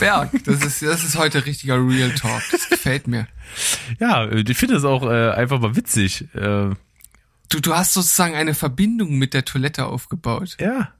Berg, das ist, das ist heute richtiger Real Talk. Das gefällt mir. Ja, ich finde es auch äh, einfach mal witzig. Äh, du, du hast sozusagen eine Verbindung mit der Toilette aufgebaut. Ja.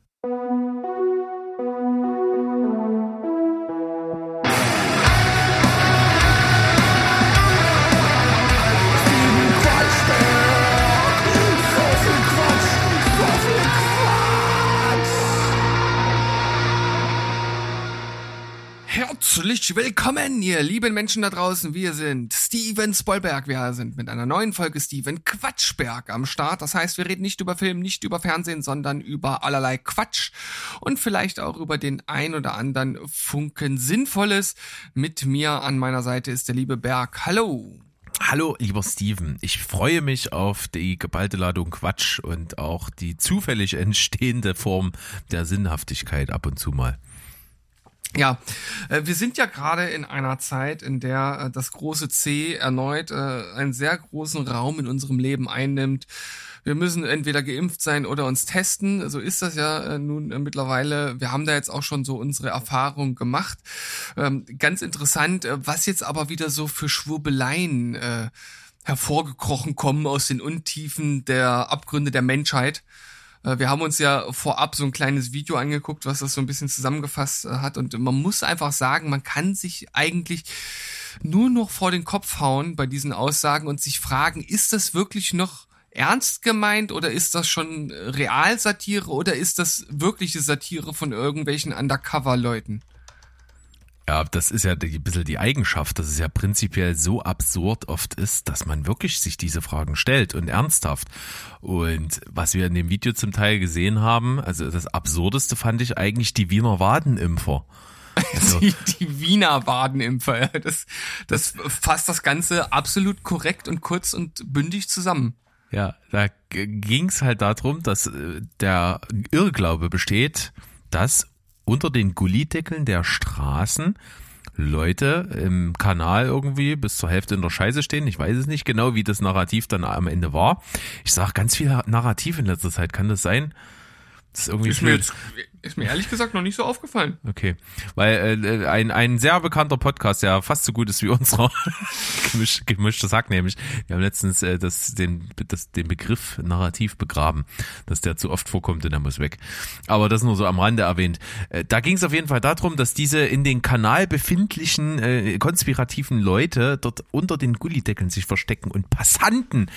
Willkommen, ihr lieben Menschen da draußen. Wir sind Steven Spoilberg. Wir sind mit einer neuen Folge Steven Quatschberg am Start. Das heißt, wir reden nicht über Film, nicht über Fernsehen, sondern über allerlei Quatsch und vielleicht auch über den ein oder anderen Funken Sinnvolles. Mit mir an meiner Seite ist der liebe Berg. Hallo. Hallo, lieber Steven. Ich freue mich auf die geballte Ladung Quatsch und auch die zufällig entstehende Form der Sinnhaftigkeit ab und zu mal. Ja, äh, wir sind ja gerade in einer Zeit, in der äh, das große C erneut äh, einen sehr großen Raum in unserem Leben einnimmt. Wir müssen entweder geimpft sein oder uns testen. So ist das ja nun mittlerweile. Wir haben da jetzt auch schon so unsere Erfahrung gemacht. Ähm, ganz interessant, was jetzt aber wieder so für Schwurbeleien hervorgekrochen kommen aus den Untiefen der Abgründe der Menschheit. Äh, wir haben uns ja vorab so ein kleines Video angeguckt, was das so ein bisschen zusammengefasst äh, hat. Und man muss einfach sagen, man kann sich eigentlich nur noch vor den Kopf hauen bei diesen Aussagen und sich fragen, ist das wirklich noch ernst gemeint oder ist das schon Realsatire oder ist das wirkliche Satire von irgendwelchen Undercover-Leuten? Ja, das ist ja ein bisschen die Eigenschaft, dass es ja prinzipiell so absurd oft ist, dass man wirklich sich diese Fragen stellt und ernsthaft. Und was wir in dem Video zum Teil gesehen haben, also das Absurdeste fand ich eigentlich die Wiener Wadenimpfer. Also, die, die Wiener Wadenimpfer, das, das fasst das Ganze absolut korrekt und kurz und bündig zusammen. Ja, da ging es halt darum, dass äh, der Irrglaube besteht, dass unter den Gullideckeln der Straßen Leute im Kanal irgendwie bis zur Hälfte in der Scheiße stehen. Ich weiß es nicht genau, wie das Narrativ dann am Ende war. Ich sage ganz viel Narrativ in letzter Zeit. Kann das sein? Das ist irgendwie ist mir, jetzt, ist mir ehrlich gesagt noch nicht so aufgefallen. Okay, weil äh, ein, ein sehr bekannter Podcast, der fast so gut ist wie unserer, Gemisch, gemischte Sack nämlich. Wir haben letztens äh, das, den, das, den Begriff Narrativ begraben, dass der zu oft vorkommt und der muss weg. Aber das nur so am Rande erwähnt. Äh, da ging es auf jeden Fall darum, dass diese in den Kanal befindlichen äh, konspirativen Leute dort unter den Gullideckeln sich verstecken und Passanten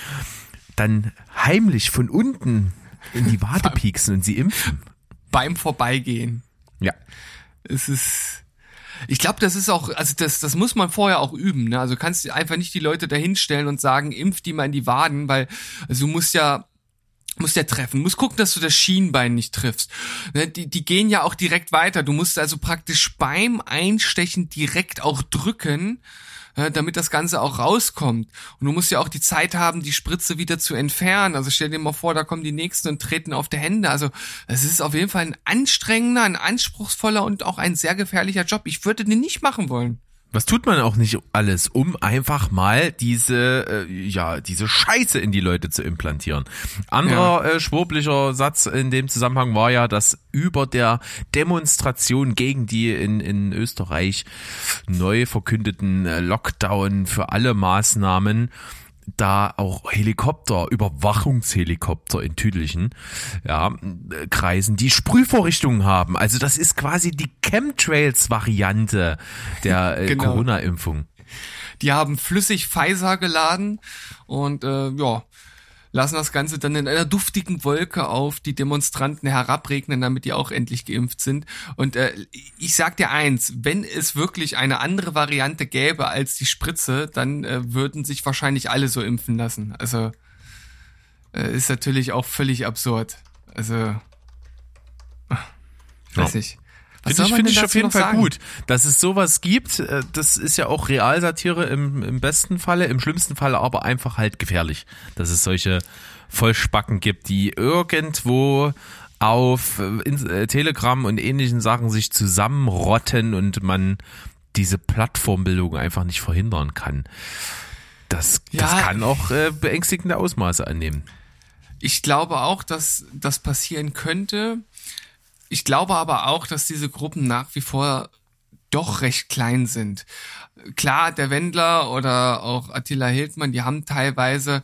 dann heimlich von unten in die Wade pieksen und sie impfen. Beim Vorbeigehen. Ja. Es ist, ich glaube, das ist auch, also das, das muss man vorher auch üben. Ne? Also du kannst einfach nicht die Leute dahinstellen und sagen, impf die mal in die Waden, weil also du musst ja musst ja treffen, musst gucken, dass du das Schienbein nicht triffst. Ne? Die, die gehen ja auch direkt weiter. Du musst also praktisch beim Einstechen direkt auch drücken äh, damit das Ganze auch rauskommt. Und du musst ja auch die Zeit haben, die Spritze wieder zu entfernen. Also stell dir mal vor, da kommen die Nächsten und treten auf die Hände. Also es ist auf jeden Fall ein anstrengender, ein anspruchsvoller und auch ein sehr gefährlicher Job. Ich würde den nicht machen wollen. Was tut man auch nicht alles, um einfach mal diese, äh, ja, diese Scheiße in die Leute zu implantieren? Anderer ja. äh, schwurblicher Satz in dem Zusammenhang war ja, dass über der Demonstration gegen die in, in Österreich neu verkündeten äh, Lockdown für alle Maßnahmen da auch Helikopter, Überwachungshelikopter in Tüdelchen, ja, kreisen, die Sprühvorrichtungen haben. Also das ist quasi die Chemtrails-Variante der äh, genau. Corona-Impfung. Die haben flüssig Pfizer geladen und äh, ja, lassen das Ganze dann in einer duftigen Wolke auf die Demonstranten herabregnen, damit die auch endlich geimpft sind. Und äh, ich sag dir eins, wenn es wirklich eine andere Variante gäbe als die Spritze, dann äh, würden sich wahrscheinlich alle so impfen lassen. Also äh, ist natürlich auch völlig absurd. Also ich weiß ja. nicht. Finde ich, find ich auf jeden Fall sagen? gut, dass es sowas gibt. Äh, das ist ja auch Realsatire im, im besten Falle, im schlimmsten Falle aber einfach halt gefährlich, dass es solche Vollspacken gibt, die irgendwo auf äh, äh, Telegram und ähnlichen Sachen sich zusammenrotten und man diese Plattformbildung einfach nicht verhindern kann. Das, ja, das kann auch äh, beängstigende Ausmaße annehmen. Ich glaube auch, dass das passieren könnte. Ich glaube aber auch, dass diese Gruppen nach wie vor doch recht klein sind. Klar, der Wendler oder auch Attila Hildmann, die haben teilweise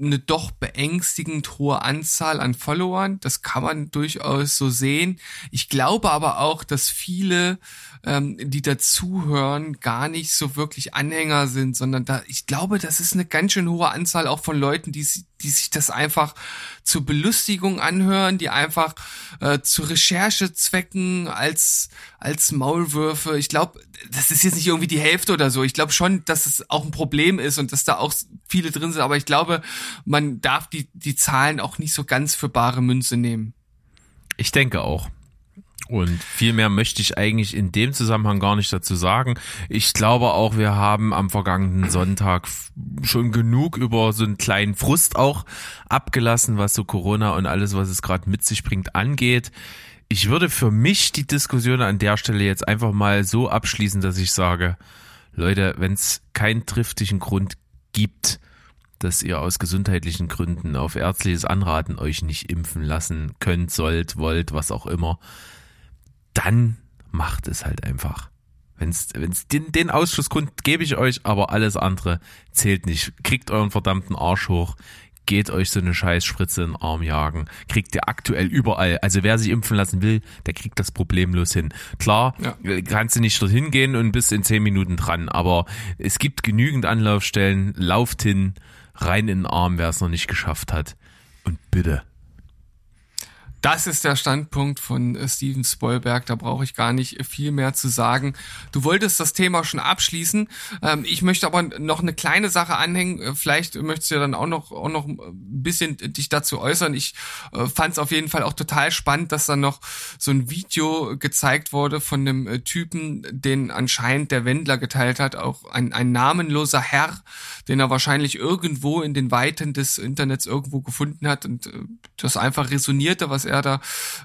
eine doch beängstigend hohe Anzahl an Followern. Das kann man durchaus so sehen. Ich glaube aber auch, dass viele, ähm, die dazuhören, gar nicht so wirklich Anhänger sind, sondern da, ich glaube, das ist eine ganz schön hohe Anzahl auch von Leuten, die, die sich das einfach zur Belustigung anhören, die einfach äh, zu Recherchezwecken als als Maulwürfe. Ich glaube, das ist jetzt nicht irgendwie die Hälfte oder so. Ich glaube schon, dass es auch ein Problem ist und dass da auch viele drin sind. Aber ich glaube, man darf die die Zahlen auch nicht so ganz für bare Münze nehmen. Ich denke auch. Und viel mehr möchte ich eigentlich in dem Zusammenhang gar nicht dazu sagen. Ich glaube auch, wir haben am vergangenen Sonntag schon genug über so einen kleinen Frust auch abgelassen, was so Corona und alles, was es gerade mit sich bringt, angeht. Ich würde für mich die Diskussion an der Stelle jetzt einfach mal so abschließen, dass ich sage, Leute, wenn es keinen triftigen Grund gibt, dass ihr aus gesundheitlichen Gründen auf ärztliches Anraten euch nicht impfen lassen könnt, sollt, wollt, was auch immer, dann macht es halt einfach. Wenn es den, den Ausschlussgrund gebe ich euch, aber alles andere zählt nicht. Kriegt euren verdammten Arsch hoch, geht euch so eine Scheißspritze in den Arm jagen. Kriegt ihr aktuell überall. Also wer sich impfen lassen will, der kriegt das problemlos hin. Klar, ja. kannst du nicht dorthin gehen und bist in zehn Minuten dran, aber es gibt genügend Anlaufstellen. Lauft hin, rein in den Arm, wer es noch nicht geschafft hat. Und bitte, das ist der Standpunkt von äh, Steven Spoilberg. Da brauche ich gar nicht viel mehr zu sagen. Du wolltest das Thema schon abschließen. Ähm, ich möchte aber noch eine kleine Sache anhängen. Äh, vielleicht möchtest du ja dann auch noch, auch noch ein bisschen dich dazu äußern. Ich äh, fand es auf jeden Fall auch total spannend, dass dann noch so ein Video gezeigt wurde von einem Typen, den anscheinend der Wendler geteilt hat. Auch ein, ein namenloser Herr, den er wahrscheinlich irgendwo in den Weiten des Internets irgendwo gefunden hat und das einfach resonierte, was er da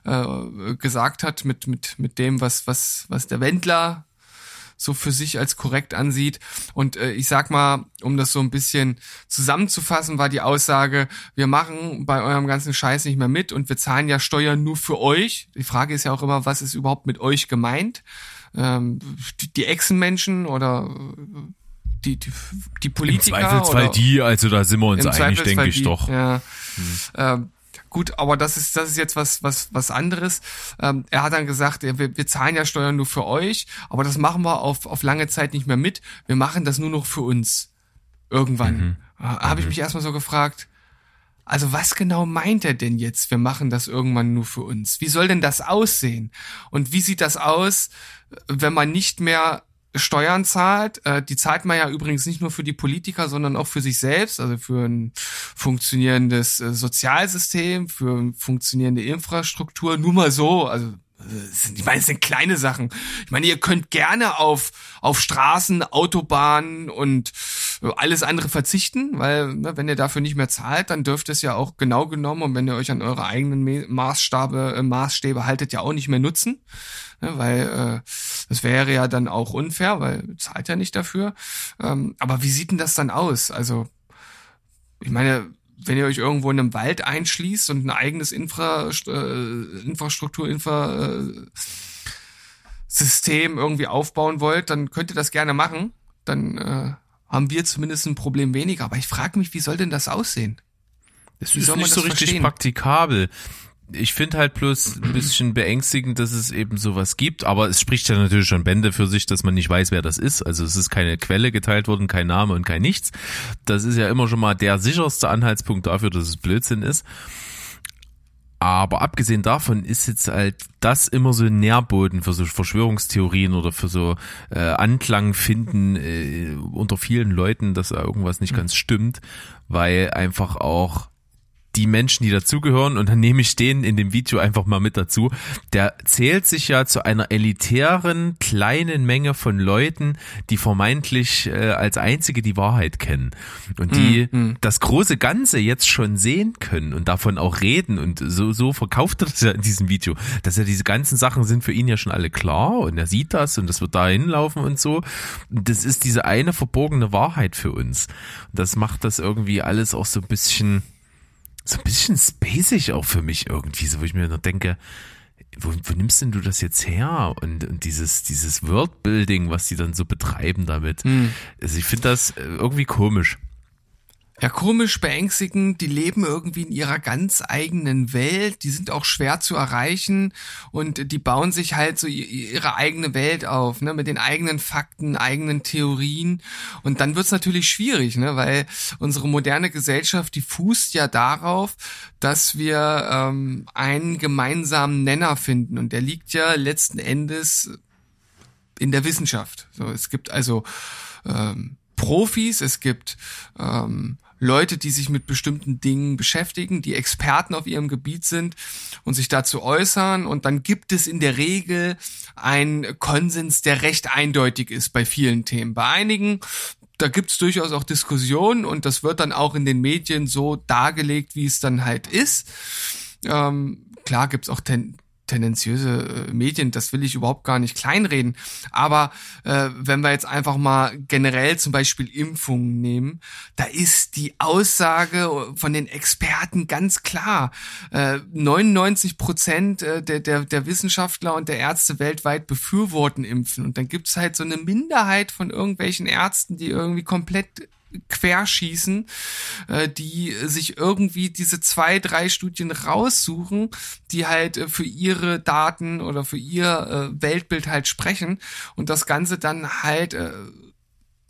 äh, gesagt hat mit, mit, mit dem, was, was, was der Wendler so für sich als korrekt ansieht. Und äh, ich sag mal, um das so ein bisschen zusammenzufassen, war die Aussage, wir machen bei eurem ganzen Scheiß nicht mehr mit und wir zahlen ja Steuern nur für euch. Die Frage ist ja auch immer, was ist überhaupt mit euch gemeint? Ähm, die, die Echsenmenschen oder die, die, die Politiker? Im Zweifelsfall die, also da sind wir uns einig, denke ich doch. Ja. Hm. Ähm, Gut, aber das ist das ist jetzt was was was anderes. Ähm, er hat dann gesagt, wir, wir zahlen ja Steuern nur für euch, aber das machen wir auf auf lange Zeit nicht mehr mit. Wir machen das nur noch für uns. Irgendwann mhm. äh, habe ich mhm. mich erstmal so gefragt. Also was genau meint er denn jetzt? Wir machen das irgendwann nur für uns. Wie soll denn das aussehen? Und wie sieht das aus, wenn man nicht mehr Steuern zahlt. Äh, die zahlt man ja übrigens nicht nur für die Politiker, sondern auch für sich selbst, also für ein funktionierendes äh, Sozialsystem, für funktionierende Infrastruktur. Nur mal so, also äh, ich meine, es sind kleine Sachen. Ich meine, ihr könnt gerne auf, auf Straßen, Autobahnen und alles andere verzichten, weil ne, wenn ihr dafür nicht mehr zahlt, dann dürft es ja auch genau genommen und wenn ihr euch an eure eigenen Maßstabe, äh, Maßstäbe haltet, ja auch nicht mehr nutzen, ne, weil äh, das wäre ja dann auch unfair, weil zahlt ja nicht dafür. Ähm, aber wie sieht denn das dann aus? Also ich meine, wenn ihr euch irgendwo in einem Wald einschließt und ein eigenes Infra, äh, Infrastruktur, Infra, äh, System irgendwie aufbauen wollt, dann könnt ihr das gerne machen. Dann äh, haben wir zumindest ein Problem weniger. Aber ich frage mich, wie soll denn das aussehen? Es ist nicht so richtig verstehen? praktikabel ich finde halt bloß ein bisschen beängstigend, dass es eben sowas gibt, aber es spricht ja natürlich schon Bände für sich, dass man nicht weiß, wer das ist. Also es ist keine Quelle geteilt worden, kein Name und kein nichts. Das ist ja immer schon mal der sicherste Anhaltspunkt dafür, dass es Blödsinn ist. Aber abgesehen davon ist jetzt halt das immer so ein Nährboden für so Verschwörungstheorien oder für so äh, Anklang finden äh, unter vielen Leuten, dass da irgendwas nicht mhm. ganz stimmt, weil einfach auch die Menschen, die dazugehören, und dann nehme ich den in dem Video einfach mal mit dazu, der zählt sich ja zu einer elitären kleinen Menge von Leuten, die vermeintlich äh, als einzige die Wahrheit kennen und die mm. das große Ganze jetzt schon sehen können und davon auch reden und so, so verkauft er das ja in diesem Video, dass ja diese ganzen Sachen sind für ihn ja schon alle klar und er sieht das und das wird da hinlaufen und so. Das ist diese eine verborgene Wahrheit für uns. Das macht das irgendwie alles auch so ein bisschen so ein bisschen spacig auch für mich irgendwie, so wo ich mir nur denke, wo, wo nimmst denn du das jetzt her? Und, und dieses, dieses Worldbuilding, was die dann so betreiben damit. Hm. Also ich finde das äh, irgendwie komisch. Ja, komisch, beängstigend. Die leben irgendwie in ihrer ganz eigenen Welt. Die sind auch schwer zu erreichen und die bauen sich halt so ihre eigene Welt auf, ne, mit den eigenen Fakten, eigenen Theorien. Und dann wird's natürlich schwierig, ne, weil unsere moderne Gesellschaft, die fußt ja darauf, dass wir ähm, einen gemeinsamen Nenner finden. Und der liegt ja letzten Endes in der Wissenschaft. So, es gibt also ähm, Profis, es gibt ähm, Leute, die sich mit bestimmten Dingen beschäftigen, die Experten auf ihrem Gebiet sind und sich dazu äußern. Und dann gibt es in der Regel einen Konsens, der recht eindeutig ist bei vielen Themen. Bei einigen da gibt's durchaus auch Diskussionen und das wird dann auch in den Medien so dargelegt, wie es dann halt ist. Ähm, klar gibt's auch ten tendenziöse äh, Medien, das will ich überhaupt gar nicht kleinreden. Aber äh, wenn wir jetzt einfach mal generell zum Beispiel Impfungen nehmen, da ist die Aussage von den Experten ganz klar. Äh, 99 Prozent äh, der, der, der Wissenschaftler und der Ärzte weltweit befürworten Impfen. Und dann gibt's halt so eine Minderheit von irgendwelchen Ärzten, die irgendwie komplett querschießen, äh, die sich irgendwie diese zwei, drei Studien raussuchen, die halt äh, für ihre Daten oder für ihr äh, Weltbild halt sprechen und das Ganze dann halt äh,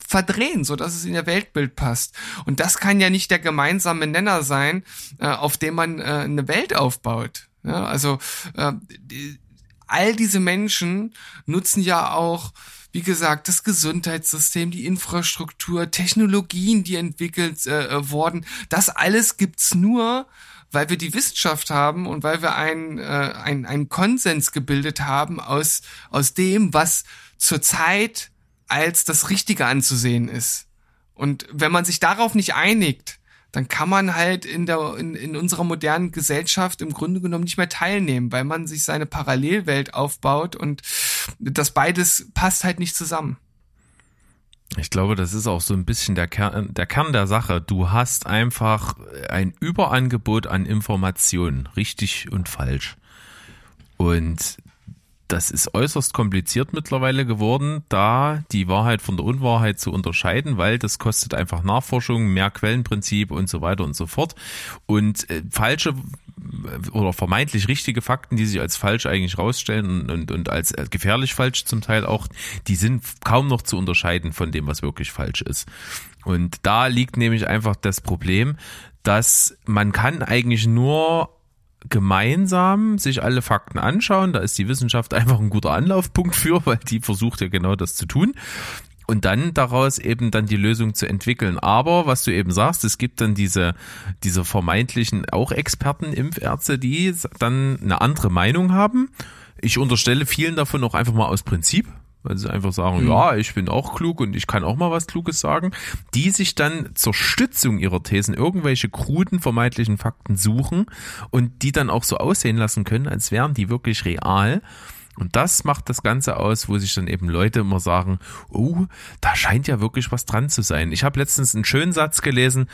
verdrehen, so dass es in ihr Weltbild passt. Und das kann ja nicht der gemeinsame Nenner sein, äh, auf dem man äh, eine Welt aufbaut. Ja, also äh, die, all diese Menschen nutzen ja auch wie gesagt, das Gesundheitssystem, die Infrastruktur, Technologien, die entwickelt äh, äh, wurden, das alles gibt's nur, weil wir die Wissenschaft haben und weil wir einen äh, ein, ein Konsens gebildet haben aus, aus dem, was zurzeit als das Richtige anzusehen ist. Und wenn man sich darauf nicht einigt, dann kann man halt in der in, in unserer modernen Gesellschaft im Grunde genommen nicht mehr teilnehmen, weil man sich seine Parallelwelt aufbaut und das beides passt halt nicht zusammen. Ich glaube, das ist auch so ein bisschen der Kern, der Kern der Sache. Du hast einfach ein Überangebot an Informationen, richtig und falsch. Und das ist äußerst kompliziert mittlerweile geworden, da die Wahrheit von der Unwahrheit zu unterscheiden, weil das kostet einfach Nachforschung, mehr Quellenprinzip und so weiter und so fort. Und äh, falsche oder vermeintlich richtige Fakten, die sich als falsch eigentlich rausstellen und, und, und als äh, gefährlich falsch zum Teil auch, die sind kaum noch zu unterscheiden von dem, was wirklich falsch ist. Und da liegt nämlich einfach das Problem, dass man kann eigentlich nur gemeinsam sich alle Fakten anschauen. Da ist die Wissenschaft einfach ein guter Anlaufpunkt für, weil die versucht ja genau das zu tun. Und dann daraus eben dann die Lösung zu entwickeln. Aber was du eben sagst, es gibt dann diese, diese vermeintlichen auch Experten, Impfärzte, die dann eine andere Meinung haben. Ich unterstelle vielen davon auch einfach mal aus Prinzip, weil sie einfach sagen, mhm. ja, ich bin auch klug und ich kann auch mal was Kluges sagen, die sich dann zur Stützung ihrer Thesen irgendwelche kruden vermeintlichen Fakten suchen und die dann auch so aussehen lassen können, als wären die wirklich real und das macht das Ganze aus, wo sich dann eben Leute immer sagen, oh, da scheint ja wirklich was dran zu sein. Ich habe letztens einen schönen Satz gelesen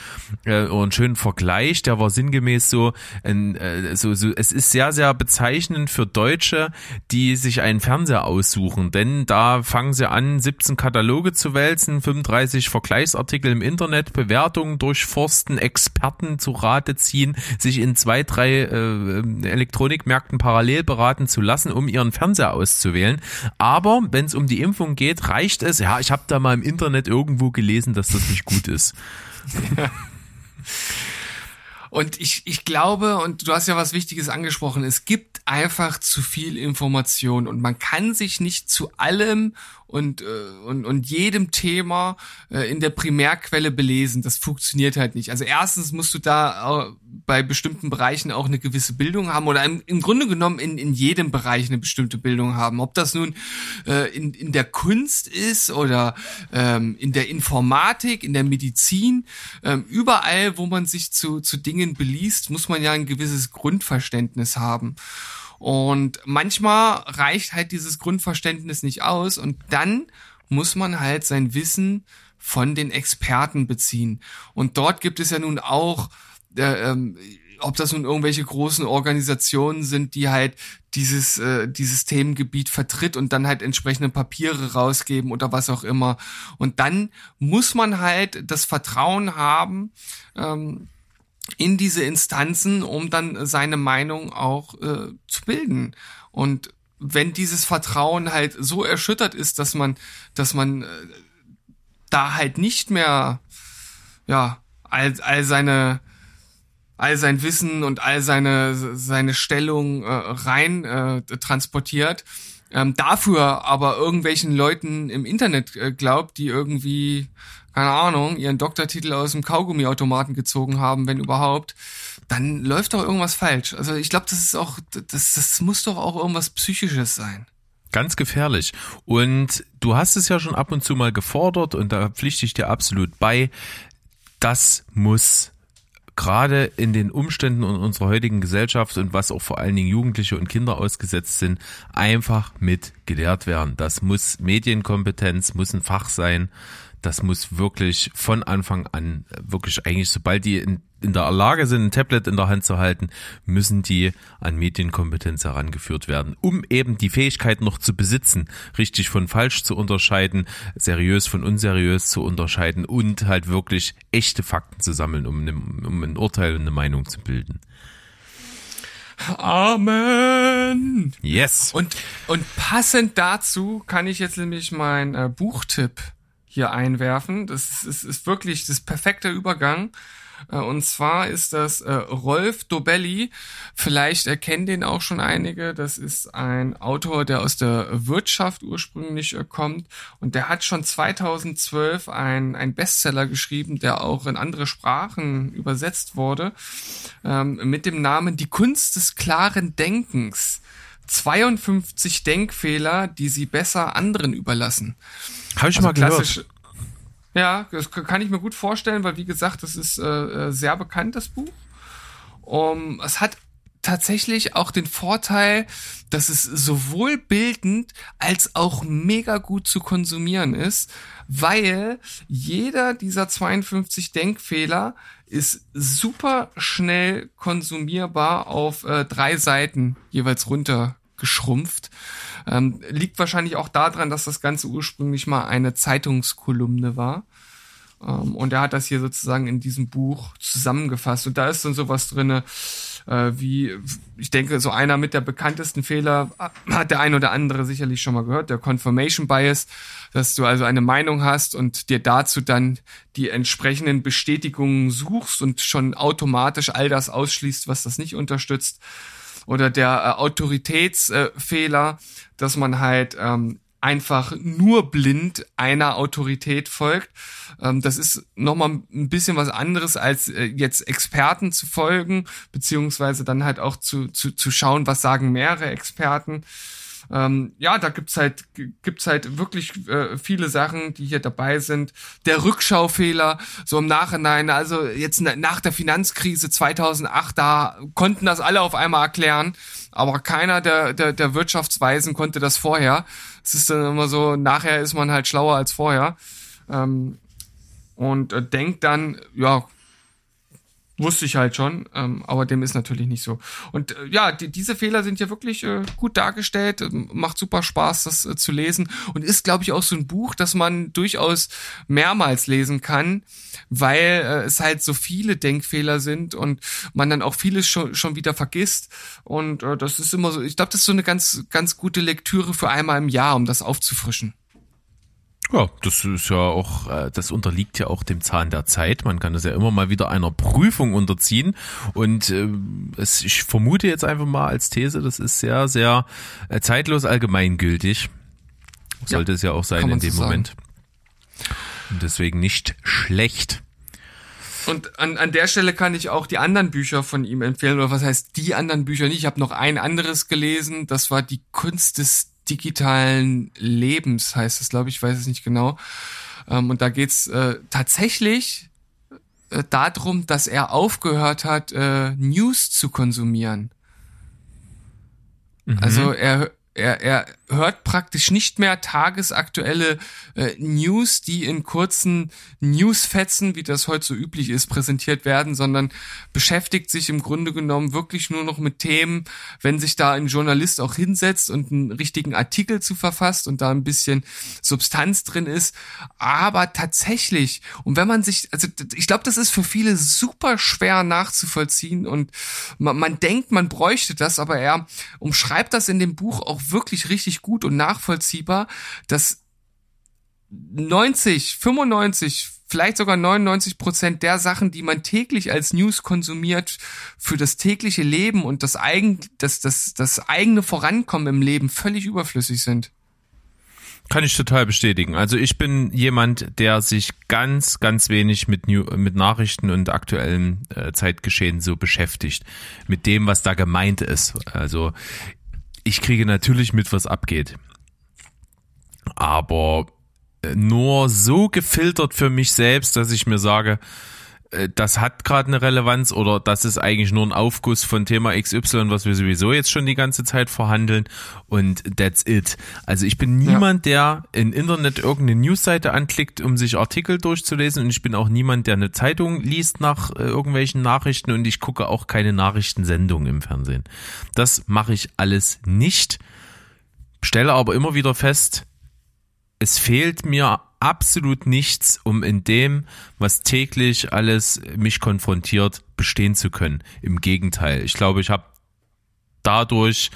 äh, oder einen schönen Vergleich, der war sinngemäß so, äh, so, so, es ist sehr, sehr bezeichnend für Deutsche, die sich einen Fernseher aussuchen, denn da fangen sie an, 17 Kataloge zu wälzen, 35 Vergleichsartikel im Internet, Bewertungen durchforsten, Experten zu Rate ziehen, sich in zwei, drei äh, Elektronikmärkten parallel beraten zu lassen, um ihren Fernseher Fernseher auszuwählen. Aber wenn es um die Impfung geht, reicht es. Ja, ich habe da mal im Internet irgendwo gelesen, dass das nicht gut ist. Und ich, ich glaube, und du hast ja was Wichtiges angesprochen, es gibt einfach zu viel Information und man kann sich nicht zu allem und, äh, und, und jedem Thema äh, in der Primärquelle belesen. Das funktioniert halt nicht. Also erstens musst du da äh, bei bestimmten Bereichen auch eine gewisse Bildung haben oder im, im Grunde genommen in, in jedem Bereich eine bestimmte Bildung haben. Ob das nun äh, in, in der Kunst ist oder ähm, in der Informatik, in der Medizin, ähm, überall, wo man sich zu, zu Dingen beliest, muss man ja ein gewisses Grundverständnis haben. Und manchmal reicht halt dieses Grundverständnis nicht aus und dann muss man halt sein Wissen von den Experten beziehen. Und dort gibt es ja nun auch äh, ähm, ob das nun irgendwelche großen Organisationen sind, die halt dieses, äh, dieses Themengebiet vertritt und dann halt entsprechende Papiere rausgeben oder was auch immer. Und dann muss man halt das Vertrauen haben, ähm, in diese Instanzen, um dann seine Meinung auch äh, zu bilden. Und wenn dieses Vertrauen halt so erschüttert ist, dass man, dass man äh, da halt nicht mehr, ja, all, all seine, all sein Wissen und all seine, seine Stellung äh, rein äh, transportiert, ähm, dafür aber irgendwelchen Leuten im Internet äh, glaubt, die irgendwie, keine Ahnung, ihren Doktortitel aus dem Kaugummiautomaten gezogen haben, wenn überhaupt, dann läuft doch irgendwas falsch. Also ich glaube, das ist auch, das, das muss doch auch irgendwas Psychisches sein. Ganz gefährlich. Und du hast es ja schon ab und zu mal gefordert und da pflichte ich dir absolut bei. Das muss gerade in den Umständen unserer heutigen Gesellschaft und was auch vor allen Dingen Jugendliche und Kinder ausgesetzt sind, einfach mit gelehrt werden. Das muss Medienkompetenz, muss ein Fach sein das muss wirklich von Anfang an, wirklich eigentlich, sobald die in, in der Lage sind, ein Tablet in der Hand zu halten, müssen die an Medienkompetenz herangeführt werden, um eben die Fähigkeit noch zu besitzen, richtig von falsch zu unterscheiden, seriös von unseriös zu unterscheiden und halt wirklich echte Fakten zu sammeln, um, eine, um ein Urteil und eine Meinung zu bilden. Amen. Yes. Und, und passend dazu kann ich jetzt nämlich mein äh, Buchtipp hier einwerfen. Das ist, ist wirklich das perfekte Übergang. Äh, und zwar ist das äh, Rolf Dobelli. Vielleicht erkennen den auch schon einige. Das ist ein Autor, der aus der Wirtschaft ursprünglich äh, kommt. Und der hat schon 2012 ein, ein Bestseller geschrieben, der auch in andere Sprachen übersetzt wurde, ähm, mit dem Namen Die Kunst des klaren Denkens. 52 Denkfehler, die sie besser anderen überlassen. Habe ich also mal gehört. Ja, das kann ich mir gut vorstellen, weil wie gesagt, das ist äh, äh sehr bekannt, das Buch. Um, es hat tatsächlich auch den Vorteil, dass es sowohl bildend als auch mega gut zu konsumieren ist, weil jeder dieser 52 Denkfehler ist super schnell konsumierbar auf äh, drei Seiten jeweils runtergeschrumpft. Ähm, liegt wahrscheinlich auch daran, dass das Ganze ursprünglich mal eine Zeitungskolumne war. Ähm, und er hat das hier sozusagen in diesem Buch zusammengefasst. Und da ist dann sowas drinne, äh, wie, ich denke, so einer mit der bekanntesten Fehler hat der ein oder andere sicherlich schon mal gehört, der Confirmation Bias, dass du also eine Meinung hast und dir dazu dann die entsprechenden Bestätigungen suchst und schon automatisch all das ausschließt, was das nicht unterstützt. Oder der äh, Autoritätsfehler, dass man halt ähm, einfach nur blind einer Autorität folgt. Ähm, das ist nochmal ein bisschen was anderes, als äh, jetzt Experten zu folgen, beziehungsweise dann halt auch zu, zu, zu schauen, was sagen mehrere Experten. Ähm, ja, da gibt's halt gibt's halt wirklich äh, viele Sachen, die hier dabei sind. Der Rückschaufehler, so im Nachhinein, also jetzt nach der Finanzkrise 2008, da konnten das alle auf einmal erklären, aber keiner der der, der Wirtschaftsweisen konnte das vorher. Es ist dann immer so, nachher ist man halt schlauer als vorher. Ähm, und äh, denkt dann, ja, Wusste ich halt schon, ähm, aber dem ist natürlich nicht so. Und äh, ja, die, diese Fehler sind ja wirklich äh, gut dargestellt, äh, macht super Spaß, das äh, zu lesen und ist, glaube ich, auch so ein Buch, das man durchaus mehrmals lesen kann, weil äh, es halt so viele Denkfehler sind und man dann auch vieles schon, schon wieder vergisst. Und äh, das ist immer so, ich glaube, das ist so eine ganz, ganz gute Lektüre für einmal im Jahr, um das aufzufrischen. Ja, das ist ja auch, äh, das unterliegt ja auch dem Zahn der Zeit. Man kann das ja immer mal wieder einer Prüfung unterziehen. Und äh, es, ich vermute jetzt einfach mal als These, das ist sehr, sehr äh, zeitlos allgemeingültig. Sollte ja, es ja auch sein in dem so Moment. Und deswegen nicht schlecht. Und an, an der Stelle kann ich auch die anderen Bücher von ihm empfehlen. Oder was heißt die anderen Bücher nicht? Ich habe noch ein anderes gelesen. Das war die Kunst des digitalen Lebens, heißt es, glaube ich, weiß es nicht genau. Ähm, und da geht's äh, tatsächlich äh, darum, dass er aufgehört hat, äh, News zu konsumieren. Mhm. Also er, er, er hört praktisch nicht mehr tagesaktuelle äh, News, die in kurzen Newsfetzen, wie das heute so üblich ist, präsentiert werden, sondern beschäftigt sich im Grunde genommen wirklich nur noch mit Themen, wenn sich da ein Journalist auch hinsetzt und einen richtigen Artikel zu verfasst und da ein bisschen Substanz drin ist. Aber tatsächlich, und wenn man sich, also ich glaube, das ist für viele super schwer nachzuvollziehen und man, man denkt, man bräuchte das, aber er umschreibt das in dem Buch auch wirklich richtig gut und nachvollziehbar, dass 90, 95, vielleicht sogar 99 Prozent der Sachen, die man täglich als News konsumiert, für das tägliche Leben und das, eigen, das, das, das eigene Vorankommen im Leben völlig überflüssig sind. Kann ich total bestätigen. Also ich bin jemand, der sich ganz, ganz wenig mit, New mit Nachrichten und aktuellem äh, Zeitgeschehen so beschäftigt. Mit dem, was da gemeint ist. Also ich kriege natürlich mit, was abgeht. Aber äh, nur so gefiltert für mich selbst, dass ich mir sage, das hat gerade eine Relevanz oder das ist eigentlich nur ein Aufguss von Thema XY, was wir sowieso jetzt schon die ganze Zeit verhandeln und that's it. Also ich bin niemand, ja. der im Internet irgendeine Newsseite anklickt, um sich Artikel durchzulesen und ich bin auch niemand, der eine Zeitung liest nach äh, irgendwelchen Nachrichten und ich gucke auch keine Nachrichtensendungen im Fernsehen. Das mache ich alles nicht, stelle aber immer wieder fest, es fehlt mir absolut nichts, um in dem, was täglich alles mich konfrontiert, bestehen zu können. Im Gegenteil, ich glaube, ich habe dadurch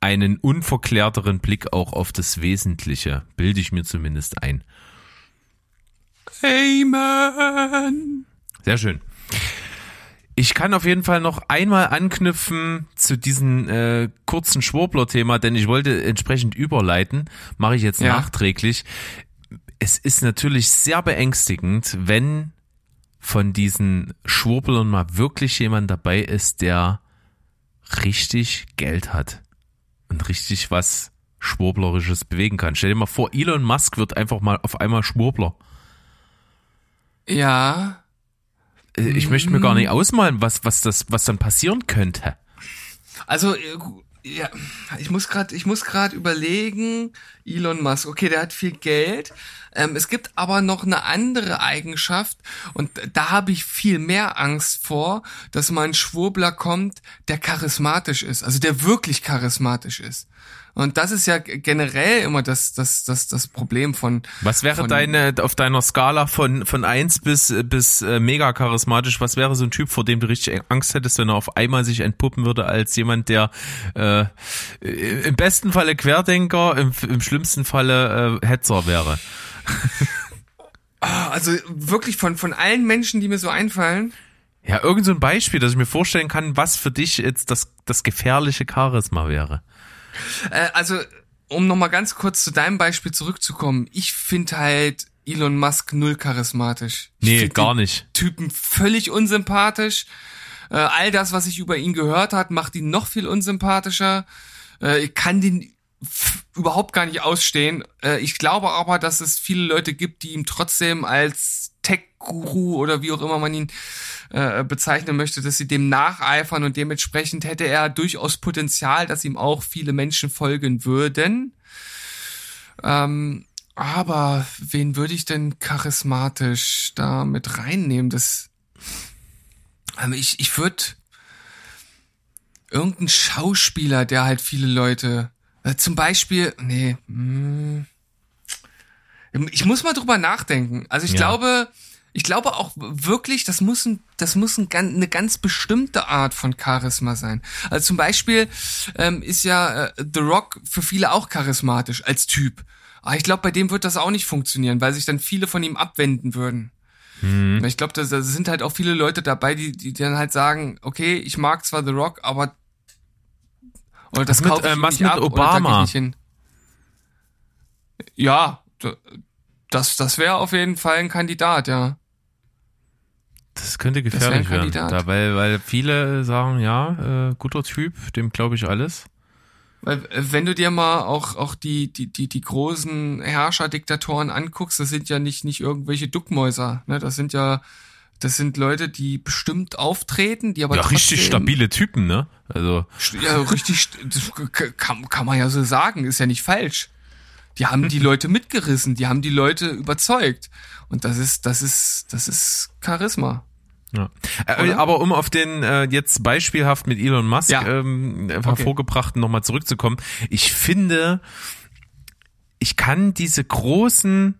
einen unverklärteren Blick auch auf das Wesentliche, bilde ich mir zumindest ein. Amen. Sehr schön. Ich kann auf jeden Fall noch einmal anknüpfen zu diesem äh, kurzen Schwurbler-Thema, denn ich wollte entsprechend überleiten, mache ich jetzt ja. nachträglich es ist natürlich sehr beängstigend, wenn von diesen Schwurbeln mal wirklich jemand dabei ist, der richtig Geld hat und richtig was Schwurblerisches bewegen kann. Stell dir mal vor, Elon Musk wird einfach mal auf einmal Schwurbler. Ja. Äh, ich möchte mir gar nicht ausmalen, was, was das, was dann passieren könnte. Also, äh, ja, ich muss gerade, ich muss gerade überlegen, Elon Musk, okay, der hat viel Geld. Ähm, es gibt aber noch eine andere Eigenschaft und da habe ich viel mehr Angst vor, dass mal ein Schwurbler kommt, der charismatisch ist, also der wirklich charismatisch ist. Und das ist ja generell immer das, das, das, das Problem von. Was wäre von, deine, auf deiner Skala von, von eins bis, bis äh, mega charismatisch, was wäre so ein Typ, vor dem du richtig Angst hättest, wenn er auf einmal sich entpuppen würde als jemand, der äh, im besten Falle Querdenker, im, im schlimmsten Falle äh, Hetzer wäre? Ah, also wirklich von, von allen Menschen, die mir so einfallen. Ja, irgend so ein Beispiel, dass ich mir vorstellen kann, was für dich jetzt das, das gefährliche Charisma wäre. Äh, also, um nochmal ganz kurz zu deinem Beispiel zurückzukommen, ich finde halt Elon Musk null charismatisch. Nee, gar nicht. Typen völlig unsympathisch. Äh, all das, was ich über ihn gehört hat, macht ihn noch viel unsympathischer. Äh, ich kann den überhaupt gar nicht ausstehen. Äh, ich glaube aber, dass es viele Leute gibt, die ihm trotzdem als Tech-Guru oder wie auch immer man ihn äh, bezeichnen möchte, dass sie dem nacheifern und dementsprechend hätte er durchaus Potenzial, dass ihm auch viele Menschen folgen würden. Ähm, aber wen würde ich denn charismatisch da mit reinnehmen? Das, ähm, ich, ich würde irgendein Schauspieler, der halt viele Leute äh, zum Beispiel, nee, hm, ich muss mal drüber nachdenken. Also ich ja. glaube, ich glaube auch wirklich, das muss, ein, das muss ein, eine ganz bestimmte Art von Charisma sein. Also zum Beispiel ähm, ist ja äh, The Rock für viele auch charismatisch als Typ. Aber ich glaube, bei dem wird das auch nicht funktionieren, weil sich dann viele von ihm abwenden würden. Hm. Ich glaube, da sind halt auch viele Leute dabei, die, die dann halt sagen, okay, ich mag zwar The Rock, aber oder das mit, äh, was mit ab, Obama? Ja, das, das wäre auf jeden Fall ein Kandidat, ja. Das könnte gefährlich das werden, da, weil, weil viele sagen, ja, äh, guter Typ, dem glaube ich alles. Weil, äh, wenn du dir mal auch, auch die, die, die, die großen Herrscherdiktatoren anguckst, das sind ja nicht, nicht irgendwelche Duckmäuser, ne? Das sind ja Das sind Leute, die bestimmt auftreten, die aber ja, richtig stabile Typen, ne? Also Ja, richtig, das kann, kann man ja so sagen, ist ja nicht falsch. Die haben die Leute mitgerissen, die haben die Leute überzeugt. Und das ist, das ist, das ist Charisma. Ja. Äh, aber um auf den äh, jetzt beispielhaft mit Elon Musk Ja. ähm, hervorgebrachten nochmal zurückzukommen, ich finde, ich kann diese großen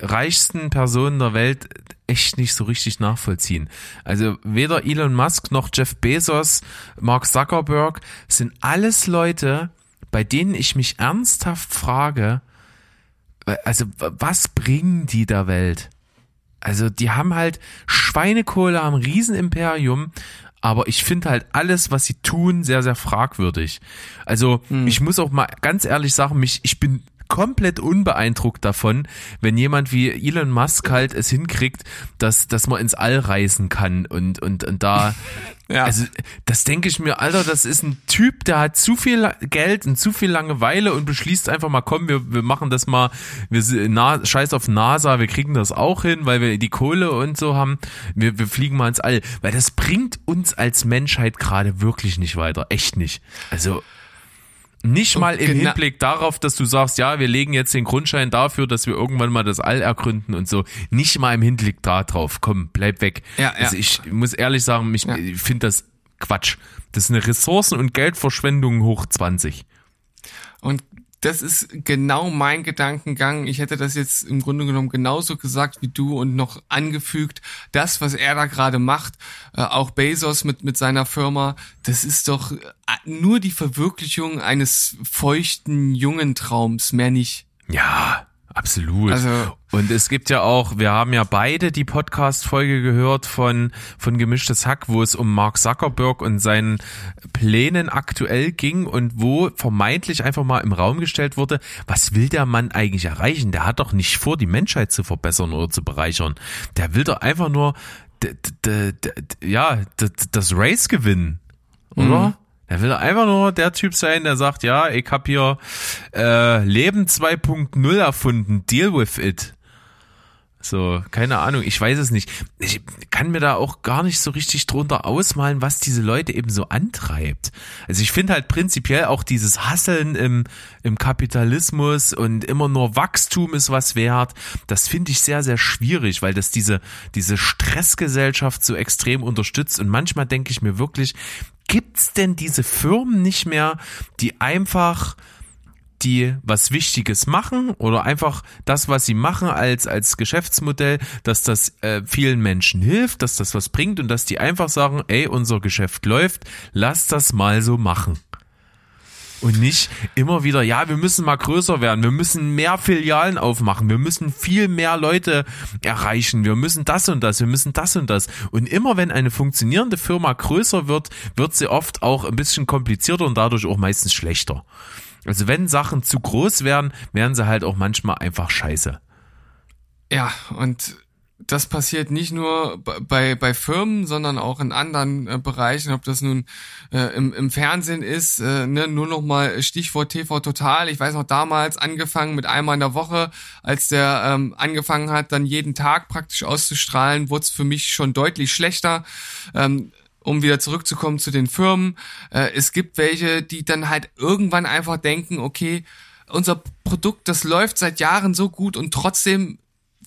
reichsten Personen der Welt echt nicht so richtig nachvollziehen. Also weder Elon Musk noch Jeff Bezos, Mark Zuckerberg sind alles Leute, bei denen ich mich ernsthaft frage, also was bringen die der Welt? Also die haben halt Schweinekohle am Riesenimperium, aber ich finde halt alles, was sie tun, sehr, sehr fragwürdig. Also ich muss auch mal ganz ehrlich sagen, mich, ich bin komplett unbeeindruckt davon, wenn jemand wie Elon Musk halt es hinkriegt, dass, dass man ins All reisen kann und, und, und da, Ja. also das denke ich mir, Alter, das ist ein Typ, der hat zu viel Geld und zu viel Langeweile und beschließt einfach mal, komm, wir, wir machen das mal, wir na, scheiß auf NASA, wir kriegen das auch hin, weil wir die Kohle und so haben, wir, wir fliegen mal ins All, weil das bringt uns als Menschheit gerade wirklich nicht weiter, echt nicht. Also nicht mal im Hinblick darauf, dass du sagst, ja, wir legen jetzt den Grundschein dafür, dass wir irgendwann mal das All ergründen und so. Nicht mal im Hinblick darauf. Komm, bleib weg. Ja, ja. Also ich muss ehrlich sagen, ich, Ja. ich finde das Quatsch. Das ist eine Ressourcen- und Geldverschwendung hoch 20. Das ist genau mein Gedankengang. Ich hätte das jetzt im Grunde genommen genauso gesagt wie du und noch angefügt. Das, was er da gerade macht, äh, auch Bezos mit, mit seiner Firma, das ist doch äh, nur die Verwirklichung eines feuchten jungen Traums, mehr nicht. Ja, absolut. Also- und es gibt ja auch, wir haben ja beide die Podcast-Folge gehört von, von Gemischtes Hack, wo es um Mark Zuckerberg und seinen Plänen aktuell ging und wo vermeintlich einfach mal im Raum gestellt wurde, was will der Mann eigentlich erreichen? Der hat doch nicht vor, die Menschheit zu verbessern oder zu bereichern. Der will doch einfach nur, ja, das Race gewinnen, oder? Er will einfach nur der Typ sein, der sagt, ja, ich hab hier äh, Leben 2.0 erfunden, deal with it. So, keine Ahnung, ich weiß es nicht. Ich kann mir da auch gar nicht so richtig drunter ausmalen, was diese Leute eben so antreibt. Also ich finde halt prinzipiell auch dieses Hasseln im, im Kapitalismus und immer nur Wachstum ist was wert, das finde ich sehr, sehr schwierig, weil das diese, diese Stressgesellschaft so extrem unterstützt und manchmal denke ich mir wirklich, gibt's denn diese Firmen nicht mehr, die einfach die was Wichtiges machen oder einfach das, was sie machen als, als Geschäftsmodell, dass das äh, vielen Menschen hilft, dass das was bringt und dass die einfach sagen, ey, unser Geschäft läuft, lass das mal so machen. Und nicht immer wieder, ja, wir müssen mal größer werden, wir müssen mehr Filialen aufmachen, wir müssen viel mehr Leute erreichen, wir müssen das und das, wir müssen das und das. Und immer wenn eine funktionierende Firma größer wird, wird sie oft auch ein bisschen komplizierter und dadurch auch meistens schlechter. Also wenn Sachen zu groß werden, werden sie halt auch manchmal einfach scheiße. Ja, und das passiert nicht nur bei- bei, Firmen, sondern auch in anderen äh, Bereichen, ob das nun äh, im, im Fernsehen ist, äh, ne, nur noch mal Stichwort TV Total. Ich weiß noch damals angefangen mit einmal in der Woche, als der ähm, angefangen hat, dann jeden Tag praktisch auszustrahlen, wurde es für mich schon deutlich schlechter. Ähm, um wieder zurückzukommen zu den Firmen. Äh, es gibt welche, die dann halt irgendwann einfach denken, okay, unser Produkt, das läuft seit Jahren so gut und trotzdem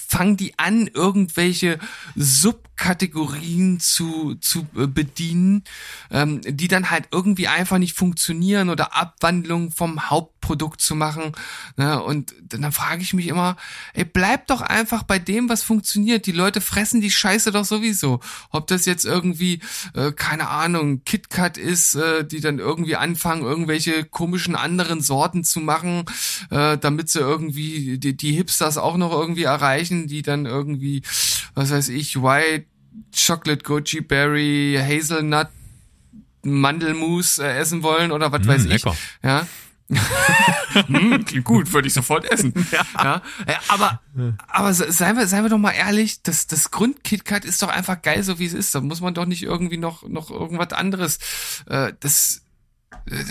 fangen die an, irgendwelche Subkategorien zu, zu äh, bedienen, ähm, die dann halt irgendwie einfach nicht funktionieren oder Abwandlungen vom Hauptprodukt zu machen. Ne? Und dann frage ich mich immer, ey, bleib doch einfach bei dem, was funktioniert. Die Leute fressen die Scheiße doch sowieso. Ob das jetzt irgendwie, äh, keine Ahnung, KitKat ist, äh, die dann irgendwie anfangen, irgendwelche komischen anderen Sorten zu machen, äh, damit sie irgendwie die, die Hipsters auch noch irgendwie erreichen, die dann irgendwie, was weiß ich, White Chocolate Goji Berry Hazelnut Mandelmus äh, essen wollen oder was weiß ich. lecker. Ja. hm, klingt gut, würde ich sofort essen. Ja. Äh, aber aber se- seien wir, seien wir doch mal ehrlich, das, das Grund-KitKat ist doch einfach geil, so wie es ist. Da muss man doch nicht irgendwie noch, noch irgendwas anderes. Äh, das,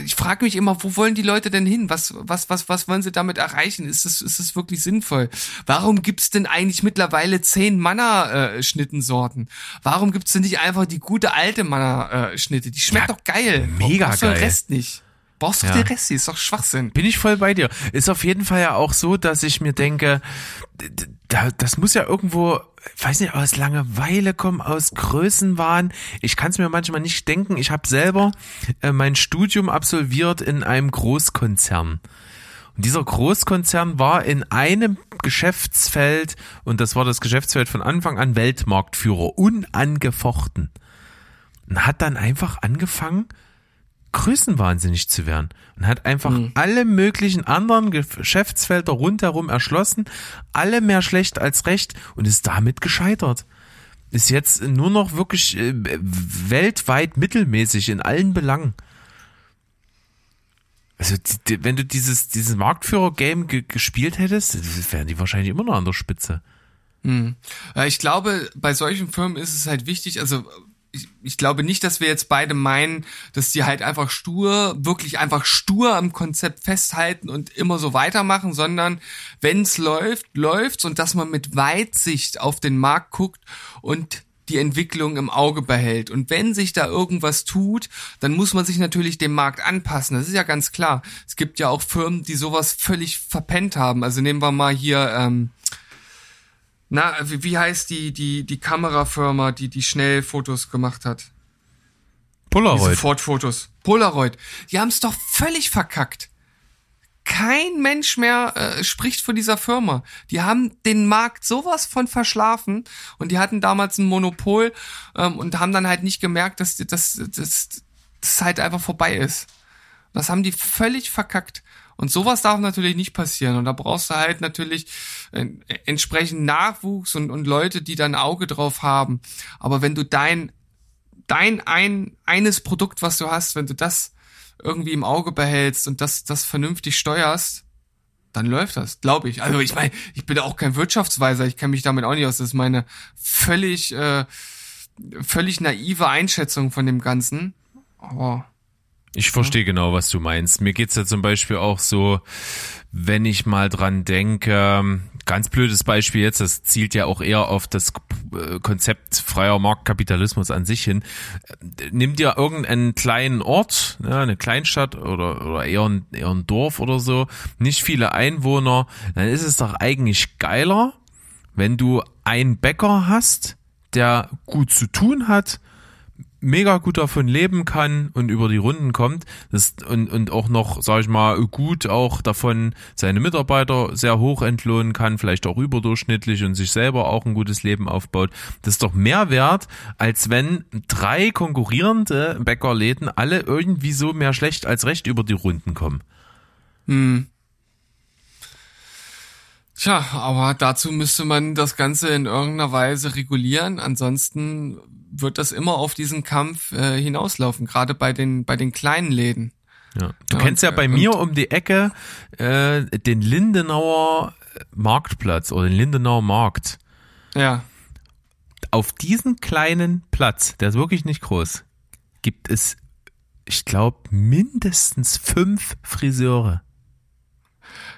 ich frage mich immer, wo wollen die Leute denn hin? Was, was, was, was wollen sie damit erreichen? Ist das, ist das wirklich sinnvoll? Warum gibt's denn eigentlich mittlerweile zehn Manna-Schnittensorten? Warum gibt's denn nicht einfach die gute alte Manna-Schnitte? Die schmeckt Ja, doch geil. mega du den geil. Rest nicht. Brauchst du Ja. den Rest nicht? Ist doch Schwachsinn. Bin ich voll bei dir. Ist auf jeden Fall ja auch so, dass ich mir denke, da, das muss ja irgendwo, weiß nicht, aus Langeweile kommen, aus Größenwahn. Ich kann es mir manchmal nicht denken. Ich habe selber äh, mein Studium absolviert in einem Großkonzern. Und dieser Großkonzern war in einem Geschäftsfeld, und das war das Geschäftsfeld von Anfang an Weltmarktführer, unangefochten. Und hat dann einfach angefangen, größenwahnsinnig zu werden und hat einfach alle möglichen anderen Geschäftsfelder rundherum erschlossen, alle mehr schlecht als recht und ist damit gescheitert. Ist jetzt nur noch wirklich äh, weltweit mittelmäßig in allen Belangen. Also die, wenn du dieses dieses Marktführer-Game ge gespielt hättest, wären die wahrscheinlich immer noch an der Spitze. Ja, ich glaube, bei solchen Firmen ist es halt wichtig, also ich, ich glaube nicht, dass wir jetzt beide meinen, dass die halt einfach stur, wirklich einfach stur am Konzept festhalten und immer so weitermachen, sondern wenn es läuft, läuft's und dass man mit Weitsicht auf den Markt guckt und die Entwicklung im Auge behält. Und wenn sich da irgendwas tut, dann muss man sich natürlich dem Markt anpassen. Das ist ja ganz klar. Es gibt ja auch Firmen, die sowas völlig verpennt haben. Also nehmen wir mal hier, ähm, na, wie, wie heißt die, die, die Kamerafirma, die die schnell Fotos gemacht hat? Polaroid. Sofortfotos. Polaroid. Die haben es doch völlig verkackt. Kein Mensch mehr äh, spricht von dieser Firma. Die haben den Markt sowas von verschlafen und die hatten damals ein Monopol ähm, und haben dann halt nicht gemerkt, dass das dass, das halt einfach vorbei ist. Das haben die völlig verkackt. Und sowas darf natürlich nicht passieren. Und da brauchst du halt natürlich äh, entsprechend Nachwuchs und, und Leute, die da ein Auge drauf haben. Aber wenn du dein, dein ein, eines Produkt, was du hast, wenn du das irgendwie im Auge behältst und das, das vernünftig steuerst, dann läuft das, glaube ich. Also ich meine, ich bin auch kein Wirtschaftsweiser, ich kenne mich damit auch nicht aus. Das ist meine völlig, äh, völlig naive Einschätzung von dem Ganzen. Aber Ich verstehe genau, was du meinst. Mir geht's ja zum Beispiel auch so, wenn ich mal dran denke, ganz blödes Beispiel jetzt, das zielt ja auch eher auf das äh, Konzept freier Marktkapitalismus an sich hin. Äh, Nimm dir irgendeinen kleinen Ort, eine Kleinstadt oder, oder eher, ein, eher ein Dorf oder so, nicht viele Einwohner, dann ist es doch eigentlich geiler, wenn du einen Bäcker hast, der gut zu tun hat, mega gut davon leben kann und über die Runden kommt das, und, und auch noch, sag ich mal, gut auch davon seine Mitarbeiter sehr hoch entlohnen kann, vielleicht auch überdurchschnittlich und sich selber auch ein gutes Leben aufbaut. Das ist doch mehr wert, als wenn drei konkurrierende Bäckerläden alle irgendwie so mehr schlecht als recht über die Runden kommen. Tja, aber dazu müsste man das Ganze in irgendeiner Weise regulieren. Ansonsten wird das immer auf diesen Kampf äh, hinauslaufen, gerade bei den, bei den kleinen Läden. Ja. Du Ja, kennst ja und, bei äh, mir um die Ecke äh, den Lindenauer Marktplatz oder den Lindenauer Markt. Ja. auf diesen kleinen Platz, der ist wirklich nicht groß, gibt es, ich glaube, mindestens fünf Friseure.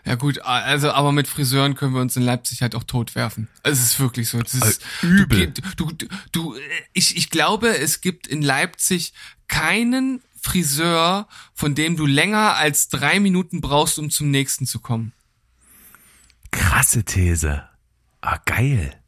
Ja gut, also aber mit Friseuren können wir uns in Leipzig halt auch totwerfen. Es ist wirklich so. Das ist, Äh, übel. Du, du, du, ich, ich glaube, es gibt in Leipzig keinen Friseur, von dem du länger als drei Minuten brauchst, um zum nächsten zu kommen. Krasse These. Ah, geil.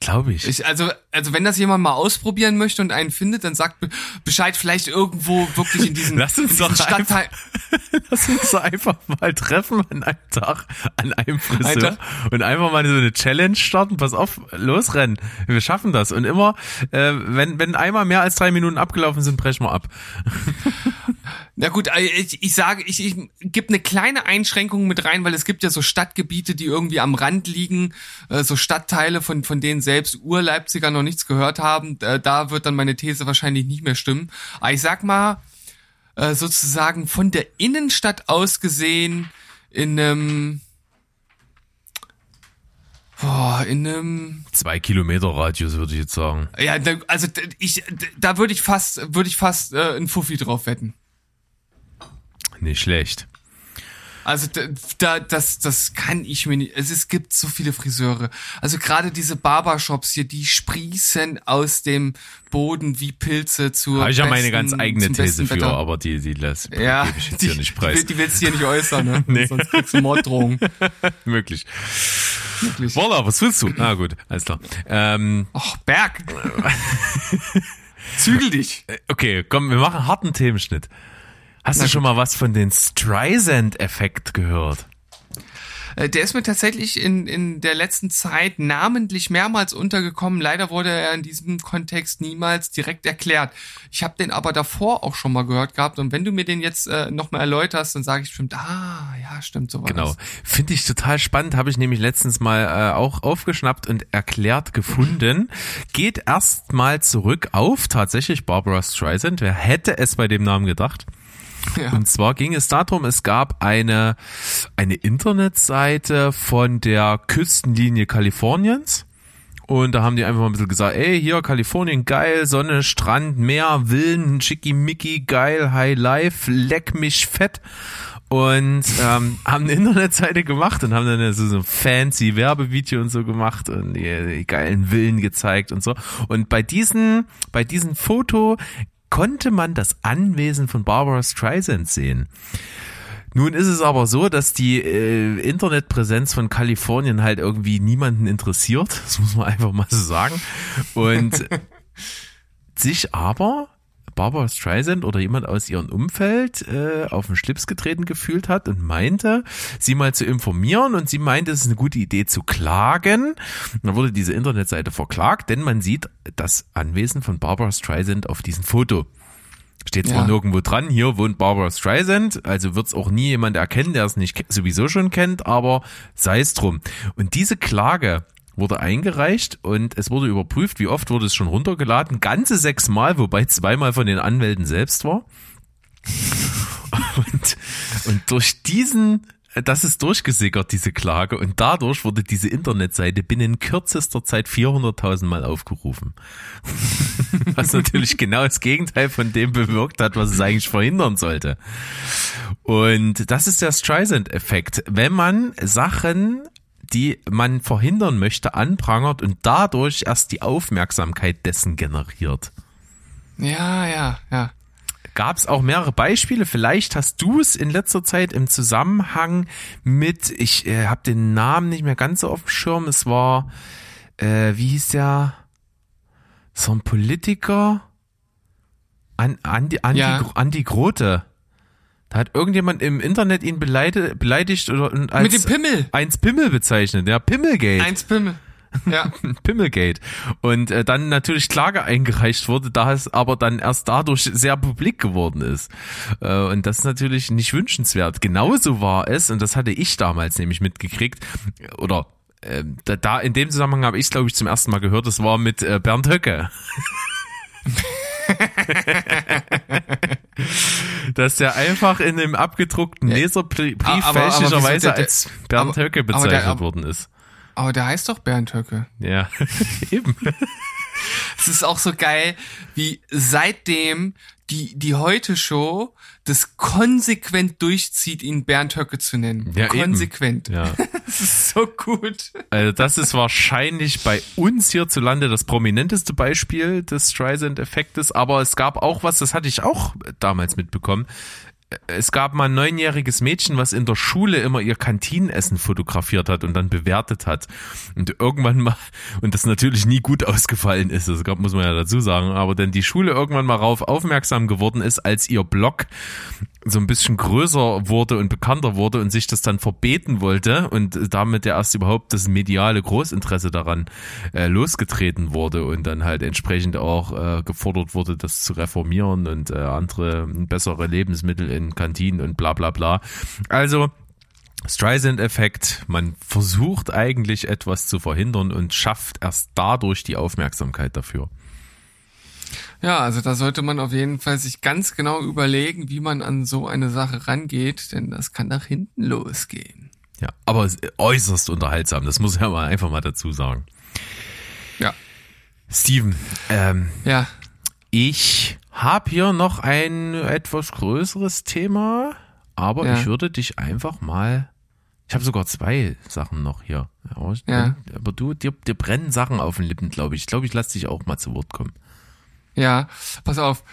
Glaube ich. Ich, also, also wenn das jemand mal ausprobieren möchte und einen findet, dann sagt be- Bescheid vielleicht irgendwo wirklich in diesen, Lass uns in diesen doch Stadtteil. Lass uns doch einfach mal treffen an einem Tag an einem Friseur Alter. und einfach mal so eine Challenge starten. Pass auf, losrennen. Wir schaffen das. Und immer, äh, wenn, wenn einmal mehr als drei Minuten abgelaufen sind, brechen wir ab. Na gut, äh, ich, ich sage, ich, ich gebe eine kleine Einschränkung mit rein, weil es gibt ja so Stadtgebiete, die irgendwie am Rand liegen, äh, so Stadtteile, von, von denen selbst Ur-Leipziger noch nichts gehört haben. Äh, da wird dann meine These wahrscheinlich nicht mehr stimmen. Aber ich sag mal, sozusagen von der Innenstadt aus gesehen, in einem, boah, in einem, Zwei Kilometer Radius, würde ich jetzt sagen. ja, also ich, da würde ich fast, würde ich fast äh, ein Fuffi drauf wetten. Nicht schlecht. Also da, da das das kann ich mir nicht. Also es gibt so viele Friseure. Also gerade diese Barbershops hier, die sprießen aus dem Boden wie Pilze zur Habe ich ja meine ganz eigene These für, Wetter. aber die, die lässt Ja, gebe ich jetzt die, hier nicht preis. Die, die willst du hier nicht äußern, ne? Nee. Sonst kriegst du Morddrohungen. Möglich. Wirklich. Voila, was willst du? Na gut, alles klar. Ähm, Och, Berg. Zügel dich. okay, komm, wir machen einen harten Themenschnitt. Hast du schon mal was von den Streisand-Effekt gehört? Äh, Der ist mir tatsächlich in, in der letzten Zeit namentlich mehrmals untergekommen. Leider wurde er in diesem Kontext niemals direkt erklärt. Ich habe den aber davor auch schon mal gehört gehabt. Und wenn du mir den jetzt äh, nochmal erläuterst, dann sage ich bestimmt, ah, ja, stimmt, so war Genau. Finde ich total spannend, habe ich nämlich letztens mal äh, auch aufgeschnappt und erklärt gefunden. Geht erst mal zurück auf tatsächlich Barbara Streisand. Wer hätte es bei dem Namen gedacht? Ja. Und zwar ging es darum, es gab eine, eine Internetseite von der Küstenlinie Kaliforniens. Und da haben die einfach mal ein bisschen gesagt, ey, hier Kalifornien, geil, Sonne, Strand, Meer, Villen, schickimicki, geil, High Life, leck mich fett. Und ähm, haben eine Internetseite gemacht und haben dann so, ein fancy Werbevideo und so gemacht und die, die geilen Villen gezeigt und so. Und bei diesen, bei diesem Foto konnte man das Anwesen von Barbara Streisand sehen. Nun ist es aber so, dass die äh, Internetpräsenz von Kalifornien halt irgendwie niemanden interessiert. Das muss man einfach mal so sagen. Und sich aber Barbara Streisand oder jemand aus ihrem Umfeld äh, auf den Schlips getreten gefühlt hat und meinte, sie mal zu informieren und sie meinte, es ist eine gute Idee zu klagen. Und dann wurde diese Internetseite verklagt, denn man sieht das Anwesen von Barbara Streisand auf diesem Foto. Steht zwar Ja. nirgendwo dran, hier wohnt Barbara Streisand, also wird es auch nie jemand erkennen, der es nicht sowieso schon kennt, aber sei es drum. Und diese Klage wurde eingereicht und es wurde überprüft, wie oft wurde es schon runtergeladen. Ganze sechsmal, wobei zweimal von den Anwälten selbst war. Und, und durch diesen, das ist durchgesickert, diese Klage, und dadurch wurde diese Internetseite binnen kürzester Zeit 400.000 Mal aufgerufen. Was natürlich genau das Gegenteil von dem bewirkt hat, was es eigentlich verhindern sollte. Und das ist der Streisand-Effekt. Wenn man Sachen, die man verhindern möchte, anprangert und dadurch erst die Aufmerksamkeit dessen generiert. Ja, ja, ja. Gab es auch mehrere Beispiele? Vielleicht hast du es in letzter Zeit im Zusammenhang mit, ich äh, habe den Namen nicht mehr ganz so auf dem Schirm, es war, äh, wie hieß der, so ein Politiker, An, Andi, Andi, Ja. Andi Grote. Da hat irgendjemand im Internet ihn beleide, beleidigt oder als Mit dem Pimmel. eins Pimmel bezeichnet, ja, Pimmelgate. Eins Pimmel. Ja. Pimmelgate. Und äh, dann natürlich Klage eingereicht wurde, da es aber dann erst dadurch sehr publik geworden ist. Äh, und das ist natürlich nicht wünschenswert. Genauso war es, und das hatte ich damals nämlich mitgekriegt, oder äh, da, da in dem Zusammenhang habe ich es, glaube ich, zum ersten Mal gehört, das war mit äh, Bernd Höcke. Dass der einfach in einem abgedruckten Leserbrief fälschlicherweise der- der- als Bernd aber- Höcke aber der- bezeichnet aber- worden ist. Aber der heißt doch Bernd Höcke. Ja, eben. Es ist auch so geil, wie seitdem die, die Heute-Show das konsequent durchzieht, ihn Bernd Höcke zu nennen. Ja, eben. konsequent. Ja. Das ist so gut. Also das ist wahrscheinlich bei uns hierzulande das prominenteste Beispiel des Streisand-Effektes, aber es gab auch was, das hatte ich auch damals mitbekommen. Es gab mal ein neunjähriges Mädchen, was in der Schule immer ihr Kantinenessen fotografiert hat und dann bewertet hat. Und irgendwann mal, und das natürlich nie gut ausgefallen ist, das muss man ja dazu sagen, aber denn die Schule irgendwann mal darauf aufmerksam geworden ist, als ihr Blog so ein bisschen größer wurde und bekannter wurde und sich das dann verbeten wollte und damit ja erst überhaupt das mediale Großinteresse daran äh, losgetreten wurde und dann halt entsprechend auch äh, gefordert wurde, das zu reformieren und äh, andere bessere Lebensmittel in Kantinen und bla bla bla. Also Streisand-Effekt, man versucht eigentlich etwas zu verhindern und schafft erst dadurch die Aufmerksamkeit dafür. Ja, also da sollte man auf jeden Fall sich ganz genau überlegen, wie man an so eine Sache rangeht, denn das kann nach hinten losgehen. Ja, aber äußerst unterhaltsam, das muss ja mal einfach mal dazu sagen. Ja. Steven, ähm, Ja. ich habe hier noch ein etwas größeres Thema, aber Ja. ich würde dich einfach mal. Ich habe sogar zwei Sachen noch hier. Aber, ich- Ja. aber du, dir, dir brennen Sachen auf den Lippen, glaube ich. Ich glaube, ich lasse dich auch mal zu Wort kommen. Ja, pass auf.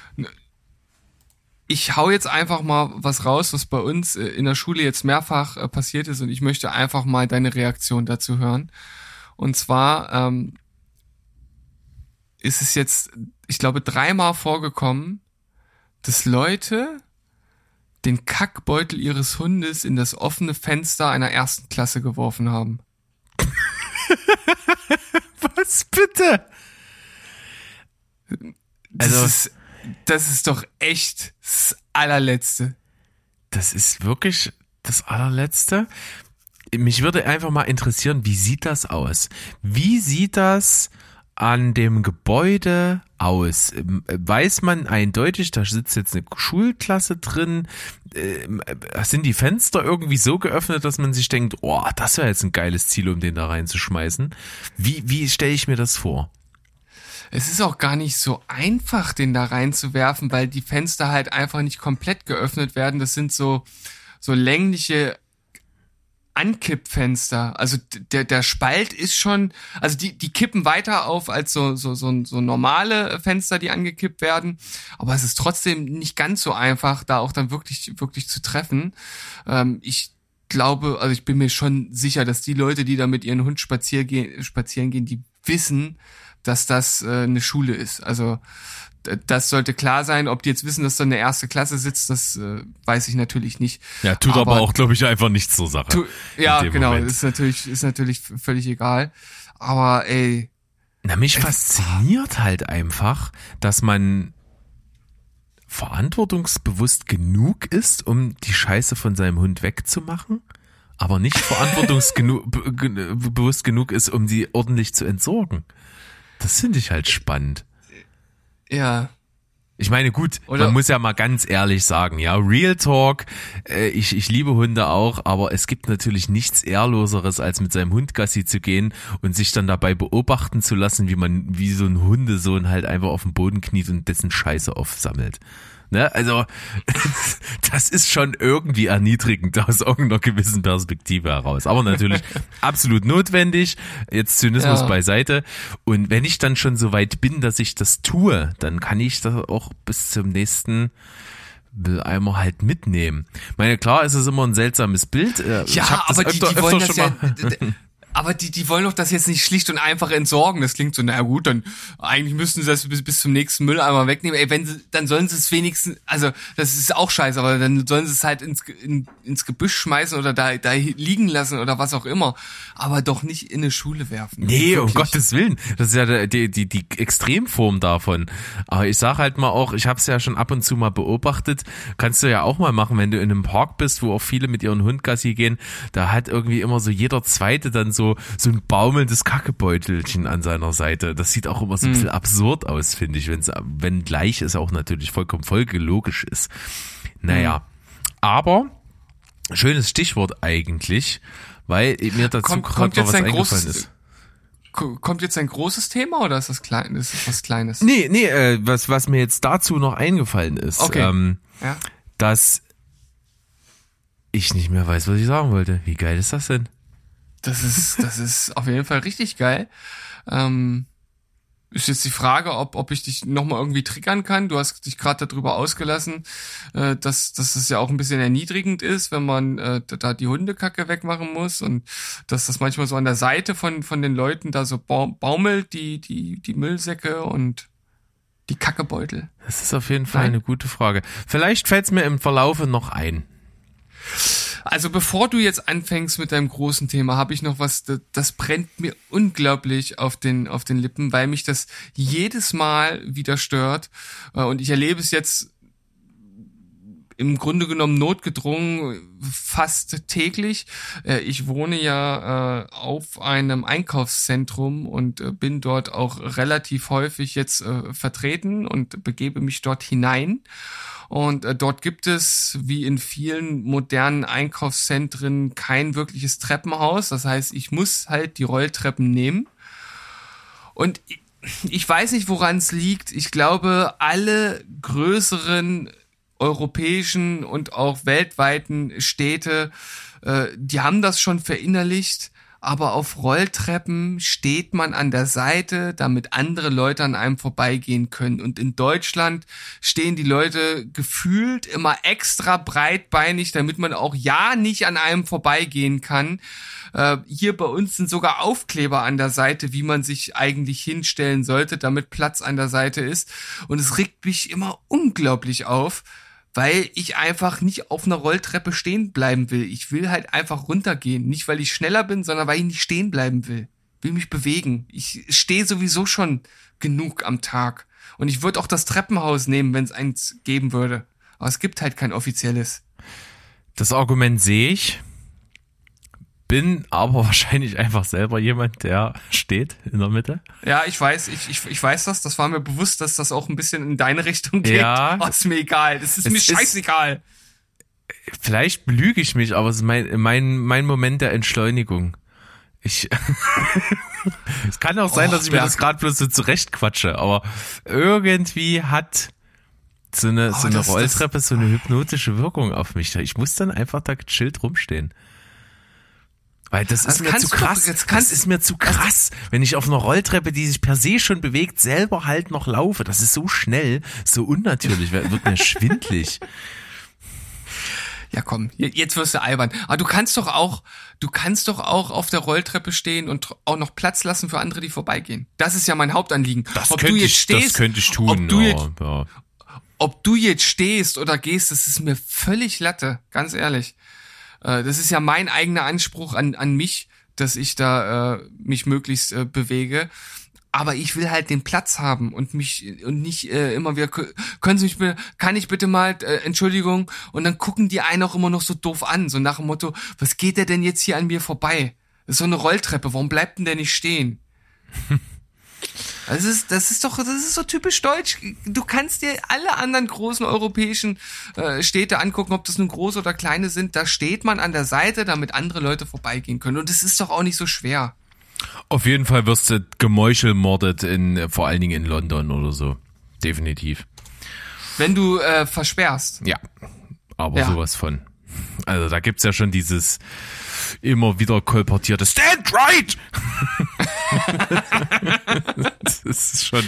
Ich hau jetzt einfach mal was raus, was bei uns äh, in der Schule jetzt mehrfach äh, passiert ist und ich möchte einfach mal deine Reaktion dazu hören. Und zwar ähm, ist es jetzt, ich glaube, dreimal vorgekommen, dass Leute den Kackbeutel ihres Hundes in das offene Fenster einer ersten Klasse geworfen haben. Was bitte? Das Also- ist, das ist doch echt das allerletzte. Das ist wirklich das allerletzte. Mich würde einfach mal interessieren, wie sieht das aus? Wie sieht das an dem Gebäude aus? Ähm, Weiß man eindeutig, da sitzt jetzt eine Schulklasse drin? Ähm, äh, Sind die Fenster irgendwie so geöffnet, dass man sich denkt, oh, das wäre jetzt ein geiles Ziel, um den da reinzuschmeißen? Wie, wie stelle ich mir das vor? Es ist auch gar nicht so einfach, den da reinzuwerfen, weil die Fenster halt einfach nicht komplett geöffnet werden. Das sind so, so längliche Ankippfenster. Also der, der Spalt ist schon, also die, die kippen weiter auf als so, so, so, so normale Fenster, die angekippt werden. Aber es ist trotzdem nicht ganz so einfach, da auch dann wirklich, wirklich zu treffen. Ähm, ich glaube, also ich bin mir schon sicher, dass die Leute, die da mit ihren Hund spazieren gehen, spazieren gehen, die wissen, dass das äh, eine Schule ist. Also das sollte klar sein. Ob die jetzt wissen, dass da eine erste Klasse sitzt, das äh, weiß ich natürlich nicht. Ja, tut aber, Aber- auch, glaube ich, einfach nichts zur Sache. Tu, ja, genau, Moment. ist natürlich ist natürlich völlig egal. Aber ey, Na, mich fasziniert halt einfach, dass man verantwortungsbewusst genug ist, um die Scheiße von seinem Hund wegzumachen, aber nicht verantwortungsbewusst genug ist, um sie ordentlich zu entsorgen. Das finde ich halt spannend. Ja, Ich meine, gut, Oder- man muss ja mal ganz ehrlich sagen, ja, Real Talk, äh, ich, ich liebe Hunde auch, aber es gibt natürlich nichts Ehrloseres, als mit seinem Hund Gassi zu gehen und sich dann dabei beobachten zu lassen, wie man, wie so ein Hundesohn halt einfach auf dem Boden kniet und dessen Scheiße aufsammelt. Ne? Also, das ist schon irgendwie erniedrigend aus irgendeiner gewissen Perspektive heraus. Aber natürlich absolut notwendig. Jetzt Zynismus Ja. beiseite. Und wenn ich dann schon so weit bin, dass ich das tue, dann kann ich das auch bis zum nächsten Eimer halt mitnehmen. Ich meine, klar ist es immer ein seltsames Bild. Äh, ich ja, aber die, öfter- die wollen öfter das schon ja. Aber die, die wollen doch das jetzt nicht schlicht und einfach entsorgen. Das klingt so, na gut, dann eigentlich müssten sie das bis, bis zum nächsten Mülleimer wegnehmen. Ey, wenn sie, dann sollen sie es wenigstens, also das ist auch scheiße, aber dann sollen sie es halt ins, in, ins Gebüsch schmeißen oder da, da liegen lassen oder was auch immer. Aber doch nicht in eine Schule werfen. Nee, um. Gottes Willen. Das ist ja die, die, die Extremform davon. Aber ich sag halt mal auch, ich habe es ja schon ab und zu mal beobachtet, kannst du ja auch mal machen, wenn du in einem Park bist, wo auch viele mit ihren Hund Gassi gehen, da hat irgendwie immer so jeder Zweite dann so, so ein baumelndes Kackebeutelchen an seiner Seite. Das sieht auch immer so ein bisschen absurd aus, finde ich, wenn's, wenn gleich es auch natürlich vollkommen folgelogisch ist. Naja, aber schönes Stichwort eigentlich, weil mir dazu Kommt- gerade noch jetzt was ein eingefallen ist. Ko- Kommt jetzt ein großes Thema oder ist das klein, ist das was Kleines? Nee, nee, äh, was, was mir jetzt dazu noch eingefallen ist, Okay. ähm, Ja. dass ich nicht mehr weiß, was ich sagen wollte. Wie geil ist das denn? Das ist, das ist auf jeden Fall richtig geil. Ähm, ist jetzt die Frage, ob, ob ich dich nochmal irgendwie triggern kann. Du hast dich gerade darüber ausgelassen, äh, dass, dass es ja auch ein bisschen erniedrigend ist, wenn man äh, da die Hundekacke wegmachen muss und dass das manchmal so an der Seite von, von den Leuten da so bau- baumelt, die, die, die Müllsäcke und die Kackebeutel. Das ist auf jeden Fall Nein. eine gute Frage. Vielleicht fällt es mir im Verlaufe noch ein. Also bevor du jetzt anfängst mit deinem großen Thema, habe ich noch was, das, das brennt mir unglaublich auf den, auf den Lippen, weil mich das jedes Mal wieder stört. Äh, Und ich erlebe es jetzt im Grunde genommen notgedrungen fast täglich. Äh, Ich wohne ja äh, auf einem Einkaufszentrum und bin dort auch relativ häufig jetzt vertreten und begebe mich dort hinein. Und äh, dort gibt es, wie in vielen modernen Einkaufszentren, kein wirkliches Treppenhaus. Das heißt, ich muss halt die Rolltreppen nehmen. Und ich- ich weiß nicht, woran es liegt. Ich glaube, alle größeren europäischen und auch weltweiten Städte, äh, die haben das schon verinnerlicht aber auf Rolltreppen steht man an der Seite, damit andere Leute an einem vorbeigehen können. Und in Deutschland stehen die Leute gefühlt immer extra breitbeinig, damit man auch ja nicht an einem vorbeigehen kann. Äh, hier bei uns sind sogar Aufkleber an der Seite, wie man sich eigentlich hinstellen sollte, damit Platz an der Seite ist. Und es regt mich immer unglaublich auf, weil ich einfach nicht auf einer Rolltreppe stehen bleiben will. Ich will halt einfach runtergehen. Nicht, weil ich schneller bin, sondern weil ich nicht stehen bleiben will. Will mich bewegen. Ich stehe sowieso schon genug am Tag. Und ich würde auch das Treppenhaus nehmen, wenn es eins geben würde. Aber es gibt halt kein offizielles. Das Argument sehe ich bin aber wahrscheinlich einfach selber jemand, der steht in der Mitte. Ja, ich weiß, ich, ich, ich weiß das. Das war mir bewusst, dass das auch ein bisschen in deine Richtung geht. Ja. Oh, ist mir egal. Das ist es mir scheißegal. Ist, vielleicht belüge ich mich, aber es ist mein, mein, mein Moment der Entschleunigung. Ich. es kann auch sein, oh, dass ich mir das gerade bloß so zurechtquatsche, aber irgendwie hat so eine, oh, so eine das, Rolltreppe das, so eine hypnotische Wirkung auf mich. Ich muss dann einfach da gechillt rumstehen. Weil das ist mir zu krass. Doch, das ist mir zu krass, wenn ich auf einer Rolltreppe, die sich per se schon bewegt, selber halt noch laufe. Das ist so schnell, so unnatürlich, wird mir schwindlig. Ja, komm, jetzt wirst du albern. Aber du kannst doch auch, du kannst doch auch auf der Rolltreppe stehen und auch noch Platz lassen für andere, die vorbeigehen. Das ist ja mein Hauptanliegen. Das ob könnte du jetzt ich, stehst, das könnte ich tun. Ob du, ja, jetzt, ja. ob du jetzt stehst oder gehst, das ist mir völlig Latte, ganz ehrlich. Äh, das ist ja mein eigener Anspruch an, an mich, dass ich da äh, mich möglichst äh, bewege. Aber ich will halt den Platz haben und mich und nicht äh, immer wieder können Sie mich bitte, kann ich bitte mal äh, Entschuldigung und dann gucken die einen auch immer noch so doof an, so nach dem Motto, was geht der denn jetzt hier an mir vorbei? Das ist so eine Rolltreppe, warum bleibt denn der nicht stehen? Das ist, das ist doch, das ist so typisch deutsch. Du kannst dir alle anderen großen europäischen äh, Städte angucken, ob das nun große oder kleine sind. Da steht man an der Seite, damit andere Leute vorbeigehen können. Und es ist doch auch nicht so schwer. Auf jeden Fall wirst du gemeuchelmordet in, vor allen Dingen in London oder so. Definitiv. Wenn du äh, versperrst. Ja, aber ja. sowas von. Also da gibt's ja schon dieses immer wieder kolportierte Stand right! das ist schon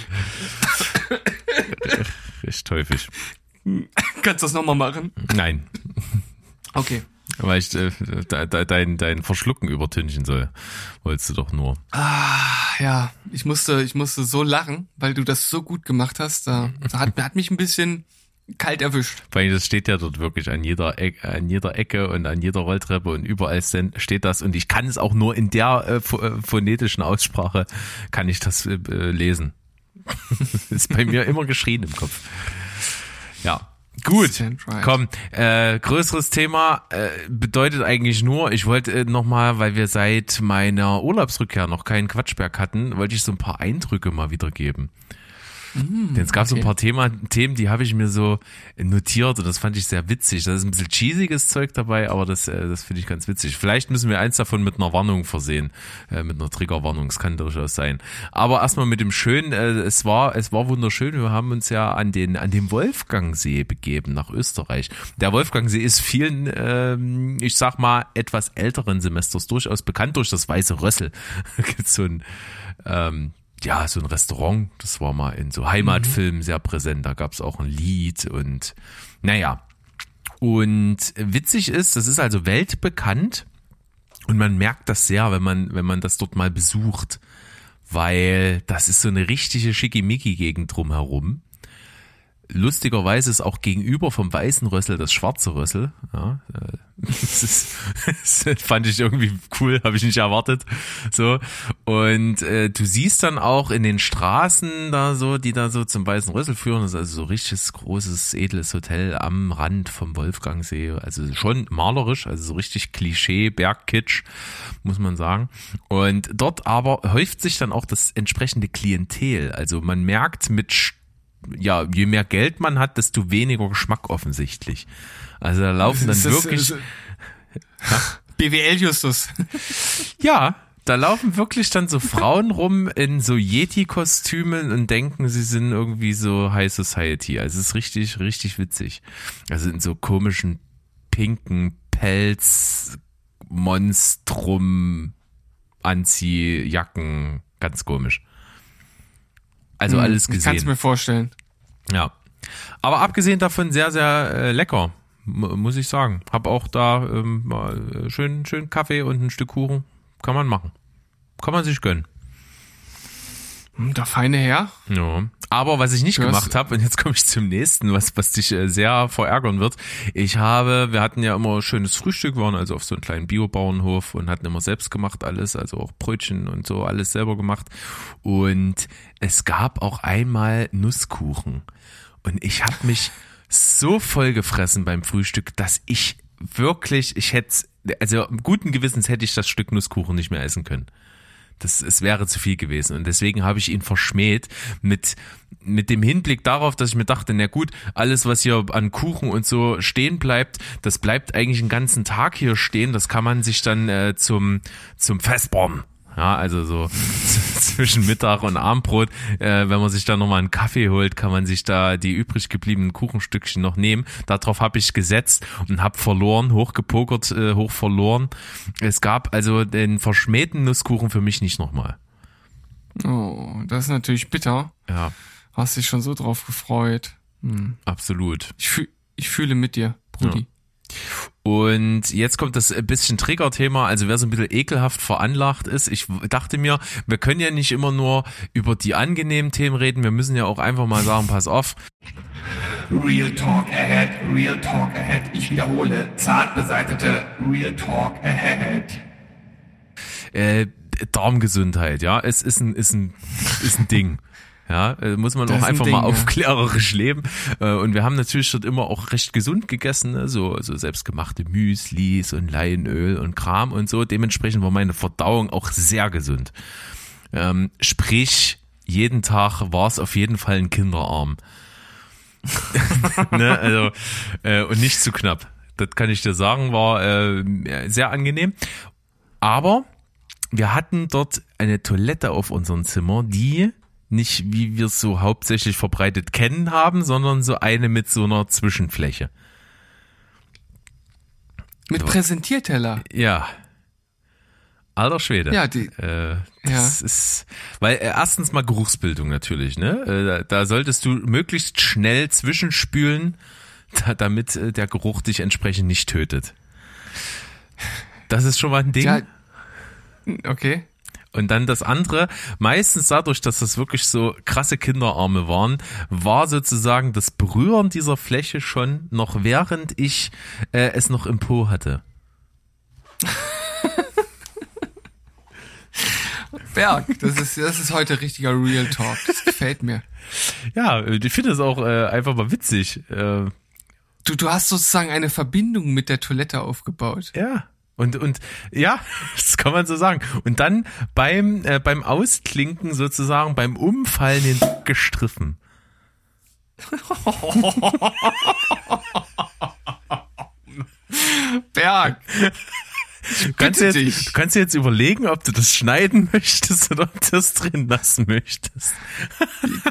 recht häufig. Kannst du das nochmal machen? Nein. Okay. Weil ich äh, dein, dein Verschlucken übertünchen soll. Wolltest du doch nur. Ah, ja. Ich musste, ich musste so lachen, weil du das so gut gemacht hast. Da, da hat, hat mich ein bisschen kalt erwischt. Weil das steht ja dort wirklich an jeder, Ecke, an jeder Ecke und an jeder Rolltreppe und überall steht das und ich kann es auch nur in der äh, äh phonetischen Aussprache kann ich das äh, lesen. ist bei mir immer geschrien im Kopf. Ja. Gut, komm, äh, größeres Thema äh, bedeutet eigentlich nur, ich wollte äh, nochmal, weil wir seit meiner Urlaubsrückkehr noch keinen Quatschberg hatten, wollte ich so ein paar Eindrücke mal wiedergeben. Mm, Denn es gab okay. so ein paar Thema, Themen, die habe ich mir so notiert und das fand ich sehr witzig. Da ist ein bisschen cheesiges Zeug dabei, aber das, äh, das finde ich ganz witzig. Vielleicht müssen wir eins davon mit einer Warnung versehen, äh, mit einer Triggerwarnung. Es kann durchaus sein. Aber erstmal mit dem Schönen, äh, es war, es war wunderschön. Wir haben uns ja an den, an den Wolfgangsee begeben nach Österreich. Der Wolfgangsee ist vielen, ähm, ich sag mal, etwas älteren Semesters durchaus bekannt durch das Weiße Rössel. Gibt so ein, ähm, ja, so ein Restaurant, das war mal in so Heimatfilmen sehr präsent, da gab's auch ein Lied und naja. Und witzig ist, das ist also weltbekannt und man merkt das sehr, wenn man, wenn man das dort mal besucht, weil das ist so eine richtige Schickimicki-Gegend drumherum lustigerweise ist auch gegenüber vom weißen Rössel das schwarze Rössel. Ja, äh, das, ist, das fand ich irgendwie cool, habe ich nicht erwartet. So und äh, du siehst dann auch in den Straßen da so, die da so zum weißen Rössel führen, das ist also so richtiges großes edles Hotel am Rand vom Wolfgangsee, also schon malerisch, also so richtig Klischee Bergkitsch muss man sagen. Und dort aber häuft sich dann auch das entsprechende Klientel. Also man merkt mit ja, je mehr Geld man hat, desto weniger Geschmack offensichtlich. Also da laufen dann wirklich. BWL-Justus. ja, da laufen wirklich dann so Frauen rum in so Yeti-Kostümen und denken, sie sind irgendwie so High Society. Also es ist richtig, richtig witzig. Also in so komischen pinken Pelz, Monstrum, Anziehjacken. Ganz komisch. Also hm, alles gesehen. Ich kann es mir vorstellen. Ja. Aber abgesehen davon sehr, sehr äh, lecker, muss ich sagen. Hab auch da ähm, äh, schön, schön Kaffee und ein Stück Kuchen. Kann man machen. Kann man sich gönnen. Hm, der feine Herr. Ja. Aber was ich nicht gemacht habe, und jetzt komme ich zum nächsten, was, was dich äh, sehr verärgern wird. Ich habe, wir hatten ja immer schönes Frühstück, waren also auf so einem kleinen Biobauernhof und hatten immer selbst gemacht alles, also auch Brötchen und so, alles selber gemacht. Und es gab auch einmal Nusskuchen. Und ich habe mich so voll gefressen beim Frühstück, dass ich wirklich, ich hätte, also guten Gewissens hätte ich das Stück Nusskuchen nicht mehr essen können. Das, es wäre zu viel gewesen. Und deswegen habe ich ihn verschmäht mit, mit dem Hinblick darauf, dass ich mir dachte, na gut, alles, was hier an Kuchen und so stehen bleibt, das bleibt eigentlich einen ganzen Tag hier stehen. Das kann man sich dann äh, zum, zum Festbaum ja, also so zwischen Mittag und Abendbrot, äh, wenn man sich da nochmal einen Kaffee holt, kann man sich da die übrig gebliebenen Kuchenstückchen noch nehmen. Darauf habe ich gesetzt und habe verloren, hochgepokert, äh, hoch verloren. Es gab also den verschmähten Nusskuchen für mich nicht nochmal. Oh, das ist natürlich bitter. Ja. Hast dich schon so drauf gefreut. Hm. Absolut. Ich, fühl, ich fühle mit dir, Brudi. Ja. Und jetzt kommt das bisschen Trigger-Thema, also wer so ein bisschen ekelhaft veranlagt ist. Ich dachte mir, wir können ja nicht immer nur über die angenehmen Themen reden, wir müssen ja auch einfach mal sagen, pass auf. Real Talk Ahead, Real Talk Ahead. Ich wiederhole, zart beseitete Real Talk Ahead. Äh, Darmgesundheit, ja, es ist ein, ist ein, ist ein Ding. Ja, äh, muss man das auch einfach Ding, mal aufklärerisch leben. Äh, und wir haben natürlich dort immer auch recht gesund gegessen, ne? so, so selbstgemachte Müslis und Leinöl und Kram und so. Dementsprechend war meine Verdauung auch sehr gesund. Ähm, sprich, jeden Tag war es auf jeden Fall ein Kinderarm. ne? also, äh, und nicht zu knapp. Das kann ich dir sagen, war äh, sehr angenehm. Aber wir hatten dort eine Toilette auf unserem Zimmer, die nicht, wie wir es so hauptsächlich verbreitet kennen haben, sondern so eine mit so einer Zwischenfläche. Mit Präsentierteller? Ja. Alter Schwede. Ja, die. Äh, das ja. ist, weil äh, erstens mal Geruchsbildung natürlich, ne? Äh, da, solltest du möglichst schnell zwischenspülen, da, damit äh, der Geruch dich entsprechend nicht tötet. Das ist schon mal ein Ding. Ja, okay. Und dann das andere, meistens dadurch, dass das wirklich so krasse Kinderarme waren, war sozusagen das Berühren dieser Fläche schon noch während ich äh, es noch im Po hatte. Berg, das ist, das ist heute richtiger Real Talk. Das gefällt mir. Ja, ich finde es auch äh, einfach mal witzig. Äh, du, du hast sozusagen eine Verbindung mit der Toilette aufgebaut. Ja. Und, und ja, das kann man so sagen. Und dann beim, äh, beim Ausklinken sozusagen, beim Umfallen den gestriffen. Berg. Du kannst, jetzt, du kannst jetzt überlegen, ob du das schneiden möchtest oder ob du das drin lassen möchtest.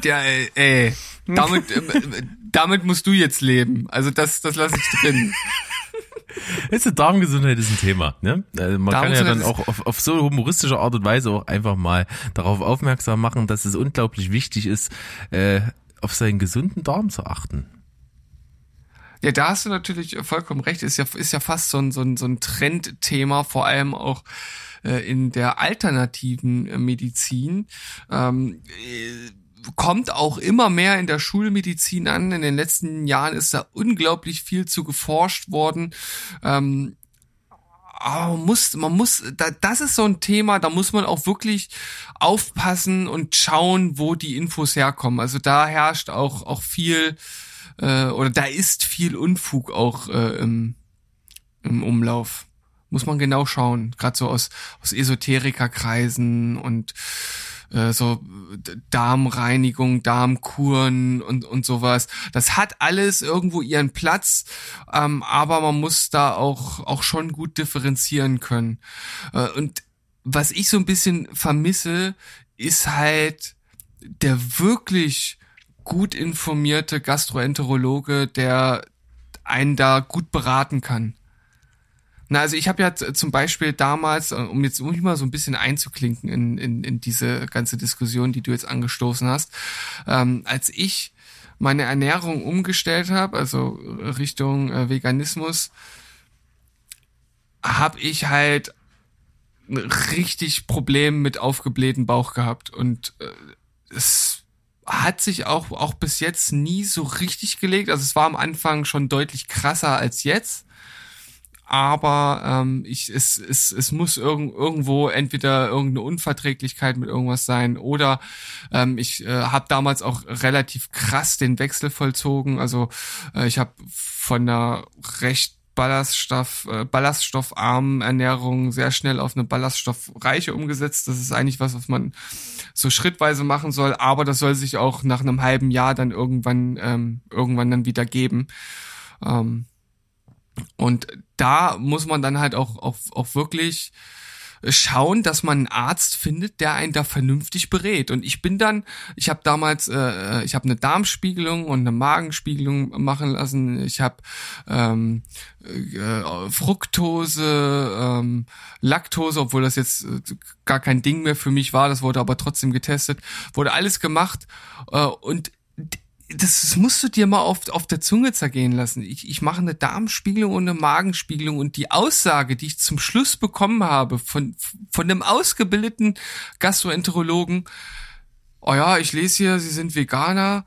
Ja, ey, ey damit, äh, damit musst du jetzt leben. Also das, das lasse ich drin. Weißt du, Darmgesundheit ist ein Thema. Ne? Also man kann ja dann auch auf, auf so humoristische Art und Weise auch einfach mal darauf aufmerksam machen, dass es unglaublich wichtig ist, äh, auf seinen gesunden Darm zu achten. Ja, da hast du natürlich vollkommen recht. Ist ja, ist ja fast so ein, so ein, so ein Trendthema, vor allem auch äh, in der alternativen äh, Medizin. Ähm, äh, kommt auch immer mehr in der Schulmedizin an. In den letzten Jahren ist da unglaublich viel zu geforscht worden. Ähm, aber man muss, man muss, da, das ist so ein Thema, da muss man auch wirklich aufpassen und schauen, wo die Infos herkommen. Also da herrscht auch, auch viel, äh, oder da ist viel Unfug auch äh, im, im Umlauf. Muss man genau schauen, gerade so aus, aus Esoterikerkreisen und äh, so Darmreinigung, Darmkuren und, und sowas. Das hat alles irgendwo ihren Platz, ähm, aber man muss da auch, auch schon gut differenzieren können. Äh, und was ich so ein bisschen vermisse, ist halt der wirklich gut informierte Gastroenterologe, der einen da gut beraten kann. Na, also ich habe ja zum Beispiel damals, äh, um jetzt um mal so ein bisschen einzuklinken in, in, in diese ganze Diskussion, die du jetzt angestoßen hast, ähm, als ich meine Ernährung umgestellt habe, also Richtung äh, Veganismus, habe ich halt richtig Problem mit aufgeblähten Bauch gehabt und äh, es hat sich auch auch bis jetzt nie so richtig gelegt. Also es war am Anfang schon deutlich krasser als jetzt aber ähm, ich, es, es, es muss irg irgendwo entweder irgendeine Unverträglichkeit mit irgendwas sein oder ähm, ich äh, habe damals auch relativ krass den Wechsel vollzogen. Also äh, ich habe von einer recht Ballaststoff, äh, ballaststoffarmen Ernährung sehr schnell auf eine ballaststoffreiche umgesetzt. Das ist eigentlich was, was man so schrittweise machen soll, aber das soll sich auch nach einem halben Jahr dann irgendwann ähm, irgendwann dann wieder geben. Ähm, und da muss man dann halt auch, auch, auch wirklich schauen, dass man einen Arzt findet, der einen da vernünftig berät. Und ich bin dann, ich habe damals, äh, ich habe eine Darmspiegelung und eine Magenspiegelung machen lassen. Ich habe ähm, äh, Fructose, ähm, Laktose, obwohl das jetzt äh, gar kein Ding mehr für mich war. Das wurde aber trotzdem getestet. Wurde alles gemacht äh, und das, das musst du dir mal auf, auf der Zunge zergehen lassen. Ich, ich mache eine Darmspiegelung und eine Magenspiegelung und die Aussage, die ich zum Schluss bekommen habe von, von einem ausgebildeten Gastroenterologen, oh ja, ich lese hier, Sie sind Veganer,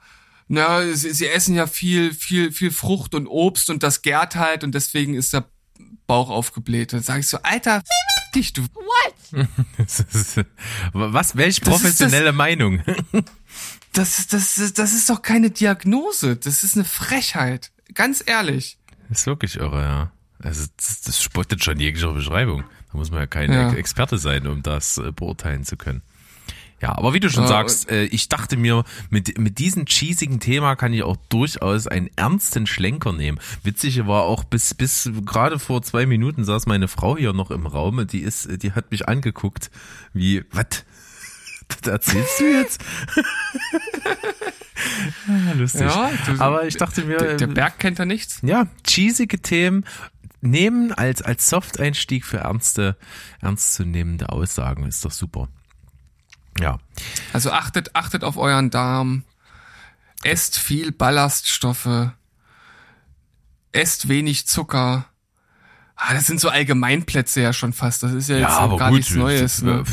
na, sie, sie essen ja viel, viel, viel Frucht und Obst und das gärt halt und deswegen ist der Bauch aufgebläht. Dann sage ich so, Alter, dich, du. What? Was, welch professionelle Meinung? Das, das, das ist doch keine Diagnose. Das ist eine Frechheit. Ganz ehrlich. Das ist wirklich irre, ja. Also das, das spottet schon jeglicher Beschreibung. Da muss man ja kein ja. Experte sein, um das äh, beurteilen zu können. Ja, aber wie du schon ja, sagst, äh, ich dachte mir, mit, mit diesem cheesigen Thema kann ich auch durchaus einen ernsten Schlenker nehmen. Witzig war auch bis, bis gerade vor zwei Minuten saß meine Frau hier noch im Raum, die ist, die hat mich angeguckt, wie, was? Das erzählst du jetzt? ja, lustig. Ja, du, Aber ich dachte mir. Der, der ähm, Berg kennt da nichts. Ja, cheesige Themen nehmen als, als Soft-Einstieg für ernste, ernstzunehmende Aussagen ist doch super. Ja. Also achtet, achtet auf euren Darm. Esst viel Ballaststoffe. Esst wenig Zucker. Ah, das sind so Allgemeinplätze ja schon fast. Das ist ja jetzt ja, gar gut, nichts Neues. Ne?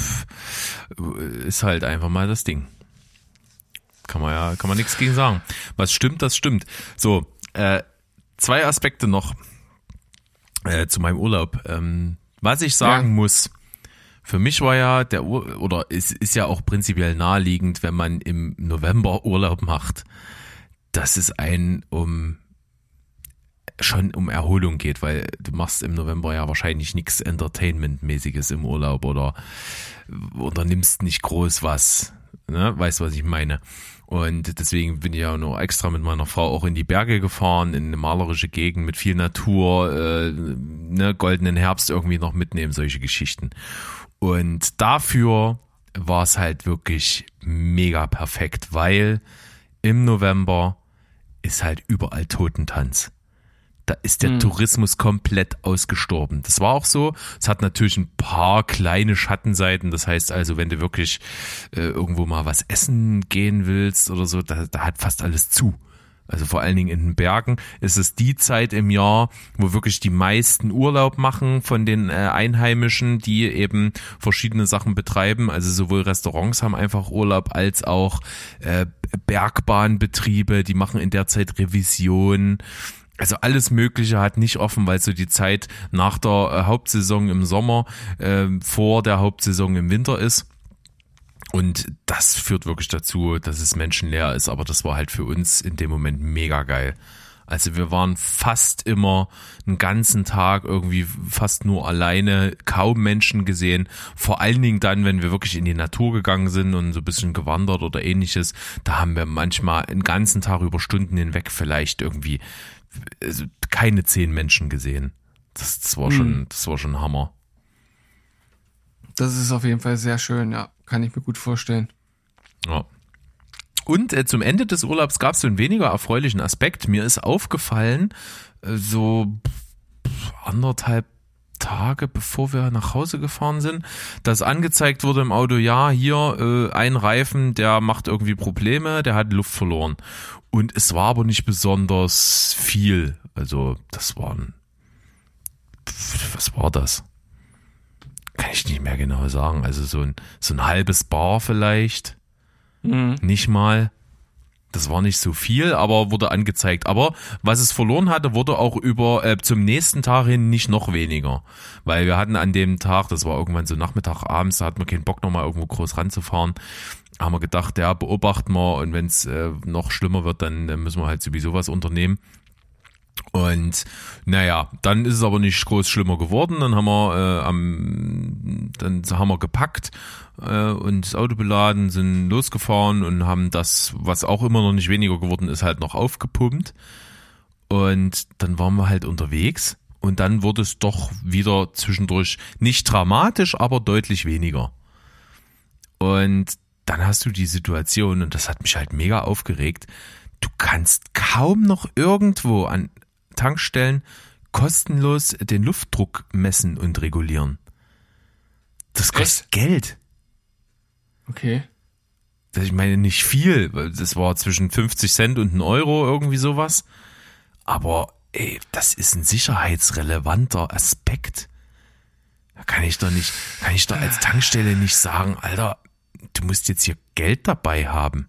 Ist halt einfach mal das Ding. Kann man ja, kann man nichts gegen sagen. Was stimmt, das stimmt. So, äh, zwei Aspekte noch äh, zu meinem Urlaub. Ähm, was ich sagen ja. muss, für mich war ja der Ur oder es ist ja auch prinzipiell naheliegend, wenn man im November Urlaub macht, dass es ein um schon um Erholung geht, weil du machst im November ja wahrscheinlich nichts Entertainment-mäßiges im Urlaub oder unternimmst nicht groß was. Ne? Weißt du, was ich meine? Und deswegen bin ich ja nur extra mit meiner Frau auch in die Berge gefahren, in eine malerische Gegend mit viel Natur, äh, ne, goldenen Herbst irgendwie noch mitnehmen, solche Geschichten. Und dafür war es halt wirklich mega perfekt, weil im November ist halt überall Totentanz da ist der hm. Tourismus komplett ausgestorben. Das war auch so. Es hat natürlich ein paar kleine Schattenseiten. Das heißt also, wenn du wirklich äh, irgendwo mal was essen gehen willst oder so, da, da hat fast alles zu. Also vor allen Dingen in den Bergen ist es die Zeit im Jahr, wo wirklich die meisten Urlaub machen von den äh, Einheimischen, die eben verschiedene Sachen betreiben. Also sowohl Restaurants haben einfach Urlaub als auch äh, Bergbahnbetriebe, die machen in der Zeit Revision also alles Mögliche hat nicht offen, weil so die Zeit nach der äh, Hauptsaison im Sommer äh, vor der Hauptsaison im Winter ist. Und das führt wirklich dazu, dass es menschenleer ist. Aber das war halt für uns in dem Moment mega geil. Also wir waren fast immer einen ganzen Tag irgendwie fast nur alleine, kaum Menschen gesehen. Vor allen Dingen dann, wenn wir wirklich in die Natur gegangen sind und so ein bisschen gewandert oder ähnliches, da haben wir manchmal einen ganzen Tag über Stunden hinweg vielleicht irgendwie keine zehn Menschen gesehen. Das, das war schon, hm. das war schon Hammer. Das ist auf jeden Fall sehr schön, ja. Kann ich mir gut vorstellen. Ja. Und äh, zum Ende des Urlaubs gab es so einen weniger erfreulichen Aspekt. Mir ist aufgefallen, äh, so anderthalb Tage bevor wir nach Hause gefahren sind, dass angezeigt wurde im Auto, ja, hier äh, ein Reifen, der macht irgendwie Probleme, der hat Luft verloren. Und es war aber nicht besonders viel. Also das waren, was war das? Kann ich nicht mehr genau sagen. Also so ein, so ein halbes Bar vielleicht. Mhm. Nicht mal. Das war nicht so viel, aber wurde angezeigt. Aber was es verloren hatte, wurde auch über äh, zum nächsten Tag hin nicht noch weniger. Weil wir hatten an dem Tag, das war irgendwann so Nachmittag, abends, da hatten wir keinen Bock nochmal irgendwo groß ranzufahren. Haben wir gedacht, ja, beobachten wir und wenn es äh, noch schlimmer wird, dann äh, müssen wir halt sowieso was unternehmen. Und naja, dann ist es aber nicht groß schlimmer geworden. Dann haben wir äh, am, dann haben wir gepackt äh, und das Auto beladen, sind losgefahren und haben das, was auch immer noch nicht weniger geworden ist, halt noch aufgepumpt. Und dann waren wir halt unterwegs und dann wurde es doch wieder zwischendurch nicht dramatisch, aber deutlich weniger. Und dann hast du die Situation, und das hat mich halt mega aufgeregt, du kannst kaum noch irgendwo an Tankstellen kostenlos den Luftdruck messen und regulieren. Das kostet Echt? Geld. Okay. Ich meine nicht viel, weil das war zwischen 50 Cent und ein Euro irgendwie sowas. Aber ey, das ist ein sicherheitsrelevanter Aspekt. Da kann ich doch nicht, kann ich doch als Tankstelle nicht sagen, Alter, du musst jetzt hier Geld dabei haben.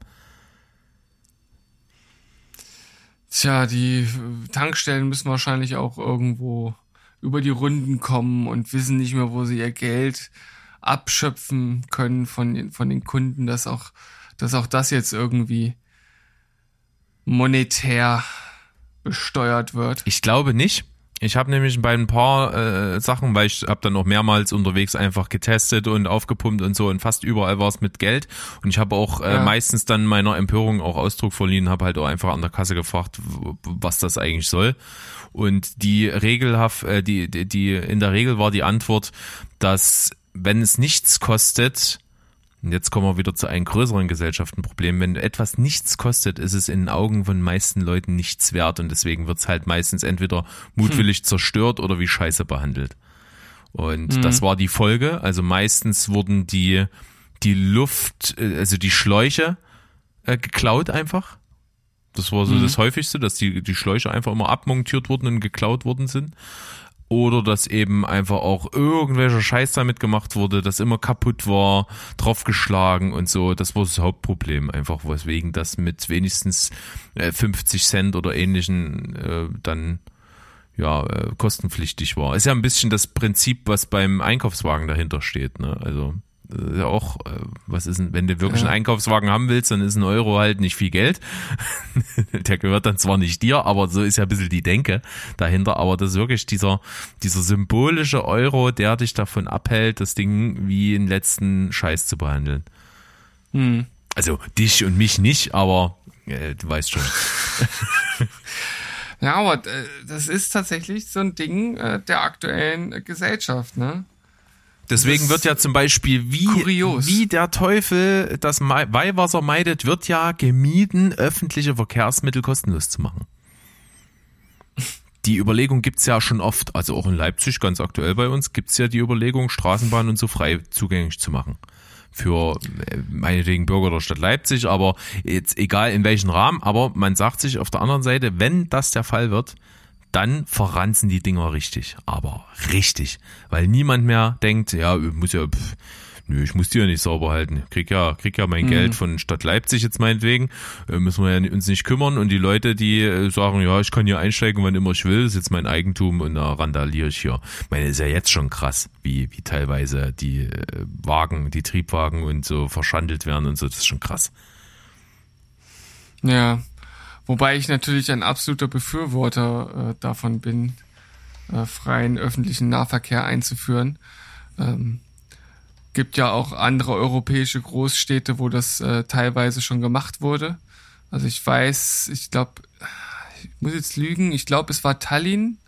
Tja, die Tankstellen müssen wahrscheinlich auch irgendwo über die Runden kommen und wissen nicht mehr, wo sie ihr Geld abschöpfen können von, von den Kunden, dass auch, dass auch das jetzt irgendwie monetär besteuert wird. Ich glaube nicht. Ich habe nämlich bei ein paar äh, Sachen, weil ich habe dann noch mehrmals unterwegs einfach getestet und aufgepumpt und so und fast überall war es mit Geld und ich habe auch äh, ja. meistens dann meiner Empörung auch Ausdruck verliehen, habe halt auch einfach an der Kasse gefragt, was das eigentlich soll und die regelhaft, äh, die, die die in der Regel war die Antwort, dass wenn es nichts kostet, und jetzt kommen wir wieder zu einem größeren Gesellschaftenproblem. Wenn etwas nichts kostet, ist es in den Augen von meisten Leuten nichts wert und deswegen wird es halt meistens entweder mutwillig hm. zerstört oder wie Scheiße behandelt. Und hm. das war die Folge. Also meistens wurden die, die Luft, äh, also die Schläuche äh, geklaut einfach. Das war so mhm. das häufigste, dass die, die Schläuche einfach immer abmontiert wurden und geklaut worden sind oder dass eben einfach auch irgendwelcher Scheiß damit gemacht wurde, dass immer kaputt war, draufgeschlagen und so. Das war das Hauptproblem, einfach weswegen das mit wenigstens 50 äh, Cent oder ähnlichen äh, dann ja äh, kostenpflichtig war. Ist ja ein bisschen das Prinzip, was beim Einkaufswagen dahinter steht. Ne? Also ja auch, äh, was ist denn, wenn du wirklich einen Einkaufswagen haben willst, dann ist ein Euro halt nicht viel Geld. Der gehört dann zwar nicht dir, aber so ist ja ein bisschen die Denke dahinter. Aber das ist wirklich dieser, dieser symbolische Euro, der dich davon abhält, das Ding wie einen letzten Scheiß zu behandeln. Hm. Also dich und mich nicht, aber äh, du weißt schon. ja, aber äh, das ist tatsächlich so ein Ding äh, der aktuellen Gesellschaft, ne? Deswegen wird ja zum Beispiel, wie, wie der Teufel das Weihwasser meidet, wird ja gemieden, öffentliche Verkehrsmittel kostenlos zu machen. Die Überlegung gibt's ja schon oft, also auch in Leipzig ganz aktuell bei uns, gibt's ja die Überlegung, Straßenbahnen und so frei zugänglich zu machen. Für äh, meinetwegen Bürger der Stadt Leipzig, aber jetzt egal in welchem Rahmen, aber man sagt sich auf der anderen Seite, wenn das der Fall wird, dann verranzen die Dinger richtig. Aber richtig. Weil niemand mehr denkt, ja, muss ja, pff, nö, ich muss die ja nicht sauber halten. Krieg ja, krieg ja mein mhm. Geld von Stadt Leipzig jetzt meinetwegen. Äh, müssen wir ja uns nicht kümmern. Und die Leute, die äh, sagen, ja, ich kann hier einsteigen, wann immer ich will, ist jetzt mein Eigentum und da randaliere ich hier. Ich meine, ist ja jetzt schon krass, wie, wie teilweise die äh, Wagen, die Triebwagen und so verschandelt werden und so. Das ist schon krass. Ja, Wobei ich natürlich ein absoluter Befürworter äh, davon bin, äh, freien öffentlichen Nahverkehr einzuführen. Ähm, gibt ja auch andere europäische Großstädte, wo das äh, teilweise schon gemacht wurde. Also ich weiß, ich glaube, ich muss jetzt lügen, ich glaube, es war Tallinn,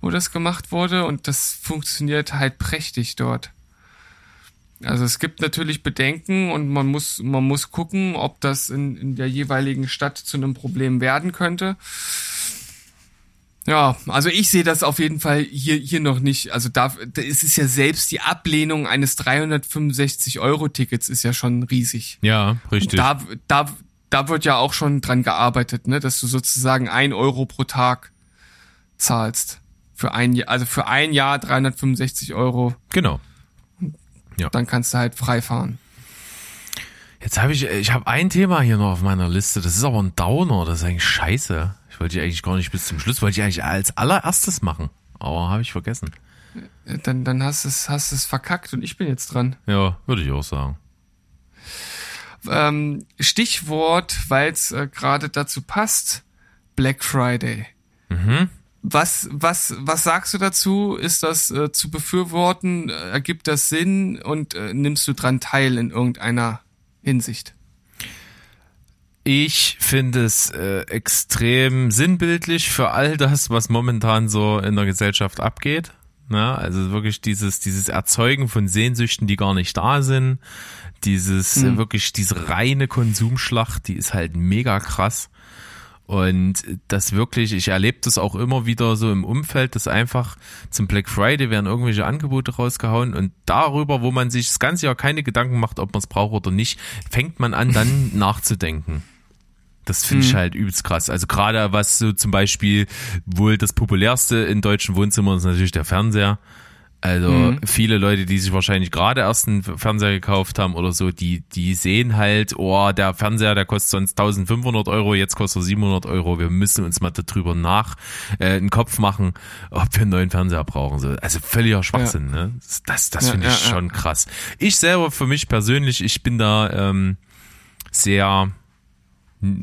wo das gemacht wurde und das funktioniert halt prächtig dort. Also es gibt natürlich Bedenken und man muss, man muss gucken, ob das in, in der jeweiligen Stadt zu einem Problem werden könnte. Ja, also ich sehe das auf jeden Fall hier, hier noch nicht. Also da, da ist es ja selbst die Ablehnung eines 365 Euro Tickets ist ja schon riesig. Ja, richtig. Da, da, da wird ja auch schon dran gearbeitet, ne, dass du sozusagen ein Euro pro Tag zahlst. Für ein Jahr, also für ein Jahr 365 Euro. Genau. Ja. Dann kannst du halt frei fahren. Jetzt habe ich, ich habe ein Thema hier noch auf meiner Liste. Das ist aber ein Downer. Das ist eigentlich scheiße. Ich wollte die eigentlich gar nicht bis zum Schluss, wollte ich eigentlich als allererstes machen. Aber habe ich vergessen. Dann, dann hast du es, hast es verkackt und ich bin jetzt dran. Ja, würde ich auch sagen. Ähm, Stichwort, weil es äh, gerade dazu passt, Black Friday. Mhm. Was, was, was sagst du dazu? Ist das äh, zu befürworten? Äh, ergibt das Sinn und äh, nimmst du dran teil in irgendeiner Hinsicht? Ich finde es äh, extrem sinnbildlich für all das, was momentan so in der Gesellschaft abgeht. Na, also wirklich dieses, dieses Erzeugen von Sehnsüchten, die gar nicht da sind. Dieses, Hm. äh, wirklich, diese reine Konsumschlacht, die ist halt mega krass. Und das wirklich, ich erlebe das auch immer wieder so im Umfeld, dass einfach zum Black Friday werden irgendwelche Angebote rausgehauen und darüber, wo man sich das ganze Jahr keine Gedanken macht, ob man es braucht oder nicht, fängt man an, dann nachzudenken. Das finde ich halt übelst krass. Also gerade was so zum Beispiel wohl das populärste in deutschen Wohnzimmern ist natürlich der Fernseher. Also Mhm. viele Leute, die sich wahrscheinlich gerade erst einen Fernseher gekauft haben oder so, die, die sehen halt, oh, der Fernseher, der kostet sonst 1500 Euro, jetzt kostet er 700 Euro. Wir müssen uns mal darüber nach äh, einen Kopf machen, ob wir einen neuen Fernseher brauchen. So, Also völliger Schwachsinn. Ne? Das, das, das Ja, finde ich ja, ja. schon krass. Ich selber für mich persönlich, ich bin da ähm, sehr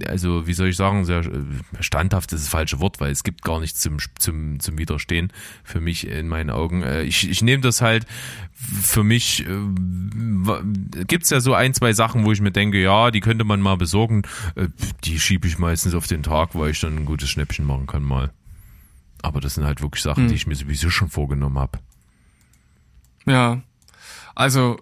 also wie soll ich sagen, sehr äh, standhaft ist das falsche Wort, weil es gibt gar nichts zum, zum, zum Widerstehen für mich in meinen Augen. Äh, Ich, ich nehme das halt für mich, äh, gibt's ja so ein, zwei Sachen, wo ich mir denke, ja, die könnte man mal besorgen. Äh, Die schiebe ich meistens auf den Tag, weil ich dann ein gutes Schnäppchen machen kann mal. Aber das sind halt wirklich Sachen, die ich mir sowieso schon vorgenommen habe. Ja. Also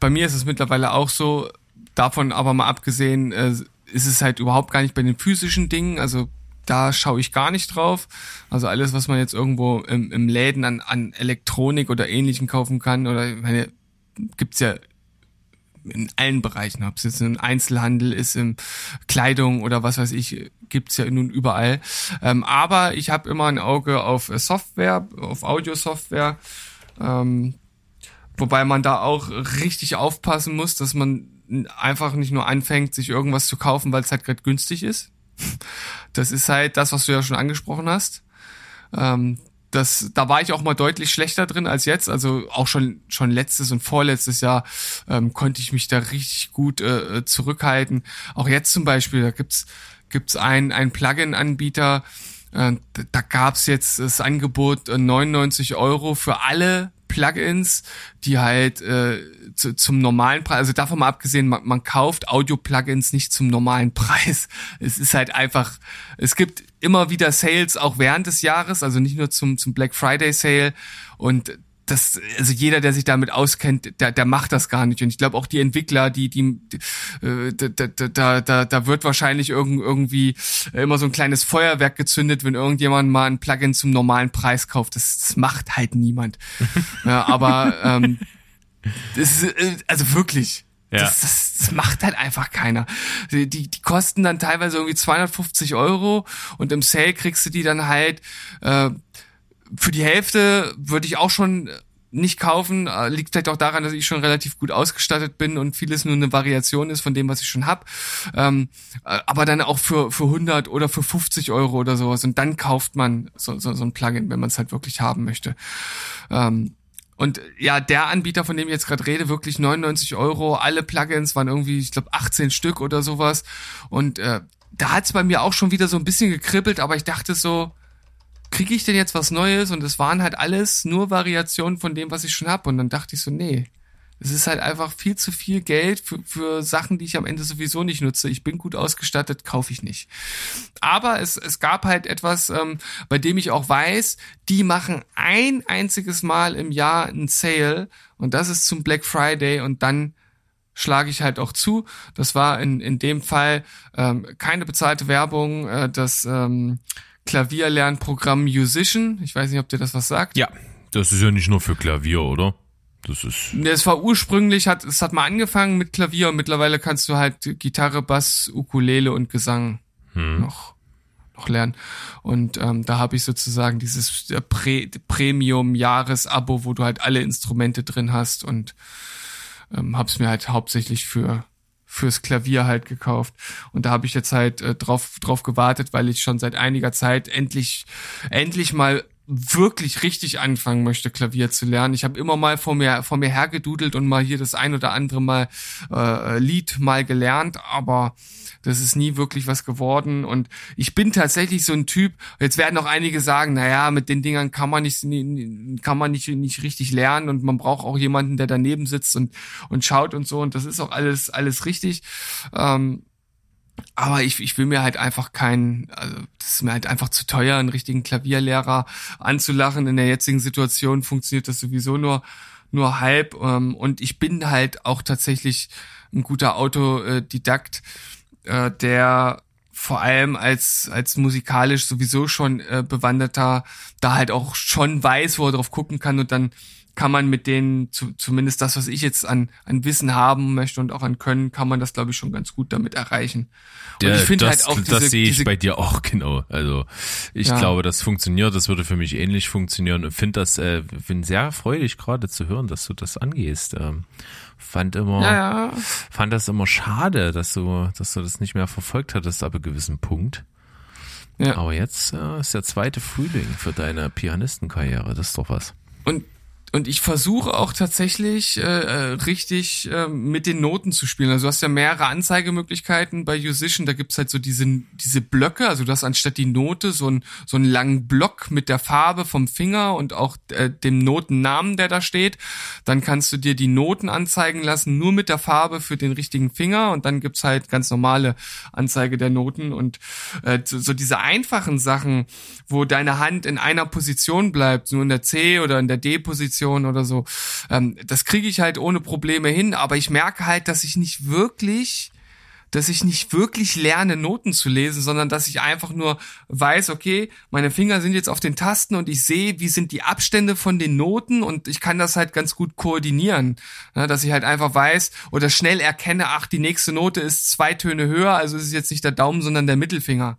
bei mir ist es mittlerweile auch so, davon aber mal abgesehen, äh, ist es halt überhaupt gar nicht bei den physischen Dingen. Also da schaue ich gar nicht drauf. Also alles, was man jetzt irgendwo im, im Läden an, an Elektronik oder ähnlichem kaufen kann, oder ich meine, gibt's ja in allen Bereichen, ob es jetzt im Einzelhandel ist, in Kleidung oder was weiß ich, gibt's ja nun überall. Ähm, aber ich habe immer ein Auge auf Software, auf Audiosoftware. Ähm, Wobei man da auch richtig aufpassen muss, dass man einfach nicht nur anfängt, sich irgendwas zu kaufen, weil es halt gerade günstig ist. Das ist halt das, was du ja schon angesprochen hast. Ähm, das, da war ich auch mal deutlich schlechter drin als jetzt. Also auch schon schon letztes und vorletztes Jahr ähm, konnte ich mich da richtig gut äh, zurückhalten. Auch jetzt zum Beispiel, da gibt's gibt's einen einen Plugin-Anbieter. Äh, da gab's jetzt das Angebot äh, 99 Euro für alle Plugins, die halt äh, zu, zum normalen Preis, also davon mal abgesehen, man, man kauft Audio-Plugins nicht zum normalen Preis. Es ist halt einfach, es gibt immer wieder Sales auch während des Jahres, also nicht nur zum, zum Black Friday Sale und das, also jeder, der sich damit auskennt, der, der macht das gar nicht. Und ich glaube auch die Entwickler, die, die, äh, da, da, da, da, da wird wahrscheinlich irgend, irgendwie immer so ein kleines Feuerwerk gezündet, wenn irgendjemand mal ein Plugin zum normalen Preis kauft. Das, das macht halt niemand. ja, aber ähm, das ist, äh, also wirklich. Ja. Das, das, das macht halt einfach keiner. Die, die, die kosten dann teilweise irgendwie 250 Euro und im Sale kriegst du die dann halt äh, für die Hälfte würde ich auch schon nicht kaufen. Äh, Liegt vielleicht auch daran, dass ich schon relativ gut ausgestattet bin und vieles nur eine Variation ist von dem, was ich schon hab. Ähm, äh, aber dann auch für, für 100 oder für 50 Euro oder sowas. Und dann kauft man so, so, so ein Plugin, wenn man es halt wirklich haben möchte. Ähm, und ja, der Anbieter, von dem ich jetzt gerade rede, wirklich 99 Euro. Alle Plugins waren irgendwie, ich glaube, 18 Stück oder sowas. Und äh, da hat's bei mir auch schon wieder so ein bisschen gekribbelt, aber ich dachte so, kriege ich denn jetzt was Neues? Und es waren halt alles nur Variationen von dem, was ich schon hab. Und dann dachte ich so, nee, Es ist halt einfach viel zu viel Geld für, für Sachen, die ich am Ende sowieso nicht nutze. Ich bin gut ausgestattet, kaufe ich nicht. Aber es, es gab halt etwas, ähm, bei dem ich auch weiß, die machen ein einziges Mal im Jahr einen Sale und das ist zum Black Friday und dann schlage ich halt auch zu. Das war in, in dem Fall ähm, keine bezahlte Werbung, äh, das ähm, Klavierlernprogramm Musician. Ich weiß nicht, ob dir das was sagt. Ja, das ist ja nicht nur für Klavier, oder? Das ist. Es war ursprünglich, hat, es hat mal angefangen mit Klavier und mittlerweile kannst du halt Gitarre, Bass, Ukulele und Gesang hm. noch, noch lernen. Und ähm, da habe ich sozusagen dieses äh, Pre Premium-Jahres-Abo, wo du halt alle Instrumente drin hast und ähm, hab's mir halt hauptsächlich für fürs Klavier halt gekauft und da habe ich jetzt halt äh, drauf drauf gewartet, weil ich schon seit einiger Zeit endlich endlich mal wirklich richtig anfangen möchte, Klavier zu lernen. Ich habe immer mal vor mir vor mir hergedudelt und mal hier das ein oder andere mal äh, Lied mal gelernt, aber das ist nie wirklich was geworden. Und ich bin tatsächlich so ein Typ. Jetzt werden auch einige sagen, naja, mit den Dingern kann man nicht kann man nicht nicht richtig lernen und man braucht auch jemanden, der daneben sitzt und und schaut und so. Und das ist auch alles alles richtig. Ähm, aber ich, ich will mir halt einfach keinen, also das ist mir halt einfach zu teuer, einen richtigen Klavierlehrer anzulachen. In der jetzigen Situation funktioniert das sowieso nur, nur halb. Ähm, und ich bin halt auch tatsächlich ein guter Autodidakt, äh, der vor allem als, als musikalisch sowieso schon äh, bewanderter da halt auch schon weiß, wo er drauf gucken kann und dann kann man mit denen, zu, zumindest das, was ich jetzt an, an Wissen haben möchte und auch an Können, kann man das, glaube ich, schon ganz gut damit erreichen. Und ja, ich finde halt auch diese, Das sehe ich diese, bei dir auch, genau. Also ich ja. glaube, das funktioniert, das würde für mich ähnlich funktionieren und finde das, äh, bin sehr freudig gerade zu hören, dass du das angehst. Ähm, fand immer, ja, fand das immer schade, dass du, dass du das nicht mehr verfolgt hattest ab einem gewissen Punkt. Ja. Aber jetzt äh, ist der zweite Frühling für deine Pianistenkarriere, das ist doch was. Und und ich versuche auch tatsächlich äh, äh, richtig äh, mit den Noten zu spielen. Also du hast ja mehrere Anzeigemöglichkeiten bei Musician. Da gibt's halt so diese, diese Blöcke. Also du hast anstatt die Note so, ein, so einen langen Block mit der Farbe vom Finger und auch äh, dem Notennamen, der da steht. Dann kannst du dir die Noten anzeigen lassen, nur mit der Farbe für den richtigen Finger. Und dann gibt's halt ganz normale Anzeige der Noten. Und äh, so, so diese einfachen Sachen, wo deine Hand in einer Position bleibt, nur in der C oder in der D-Position, Präsentation oder so. Ähm, das kriege ich halt ohne Probleme hin, aber ich merke halt, dass ich nicht wirklich dass ich nicht wirklich lerne, Noten zu lesen, sondern dass ich einfach nur weiß, okay, meine Finger sind jetzt auf den Tasten und ich sehe, wie sind die Abstände von den Noten und ich kann das halt ganz gut koordinieren. Ja, dass ich halt einfach weiß oder schnell erkenne, ach, die nächste Note ist zwei Töne höher, also ist es jetzt nicht der Daumen, sondern der Mittelfinger.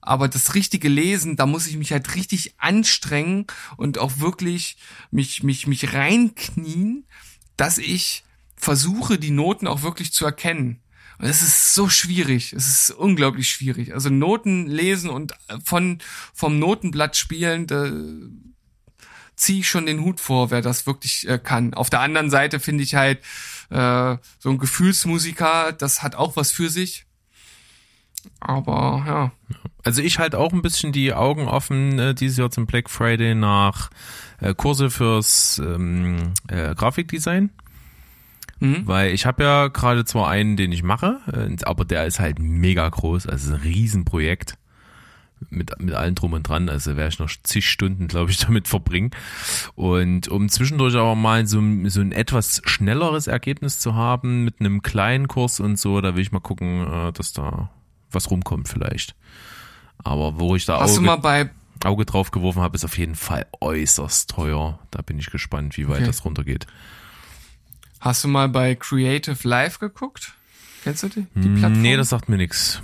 Aber das richtige Lesen, da muss ich mich halt richtig anstrengen und auch wirklich mich, mich, mich reinknien, dass ich versuche, die Noten auch wirklich zu erkennen. Und es ist so schwierig. Es ist unglaublich schwierig. Also Noten lesen und von, vom Notenblatt spielen, da ziehe ich schon den Hut vor, wer das wirklich äh, kann. Auf der anderen Seite finde ich halt, äh, so ein Gefühlsmusiker, das hat auch was für sich. Aber ja. Also ich halte auch ein bisschen die Augen offen äh, dieses Jahr zum Black Friday nach äh, Kurse fürs ähm, äh, Grafikdesign. Mhm. Weil ich habe ja gerade zwar einen, den ich mache, äh, aber der ist halt mega groß, also ein Riesenprojekt mit, mit allem drum und dran. Also werde ich noch zig Stunden, glaube ich, damit verbringen. Und um zwischendurch aber mal so, so ein etwas schnelleres Ergebnis zu haben mit einem kleinen Kurs und so, da will ich mal gucken, äh, dass da was rumkommt vielleicht. Aber wo ich da Hast Auge, du mal bei Auge drauf geworfen habe, ist auf jeden Fall äußerst teuer. Da bin ich gespannt, wie weit okay. das runtergeht. Hast du mal bei Creative Live geguckt? Kennst du die, die hm, Plattform? Nee, das sagt mir nichts.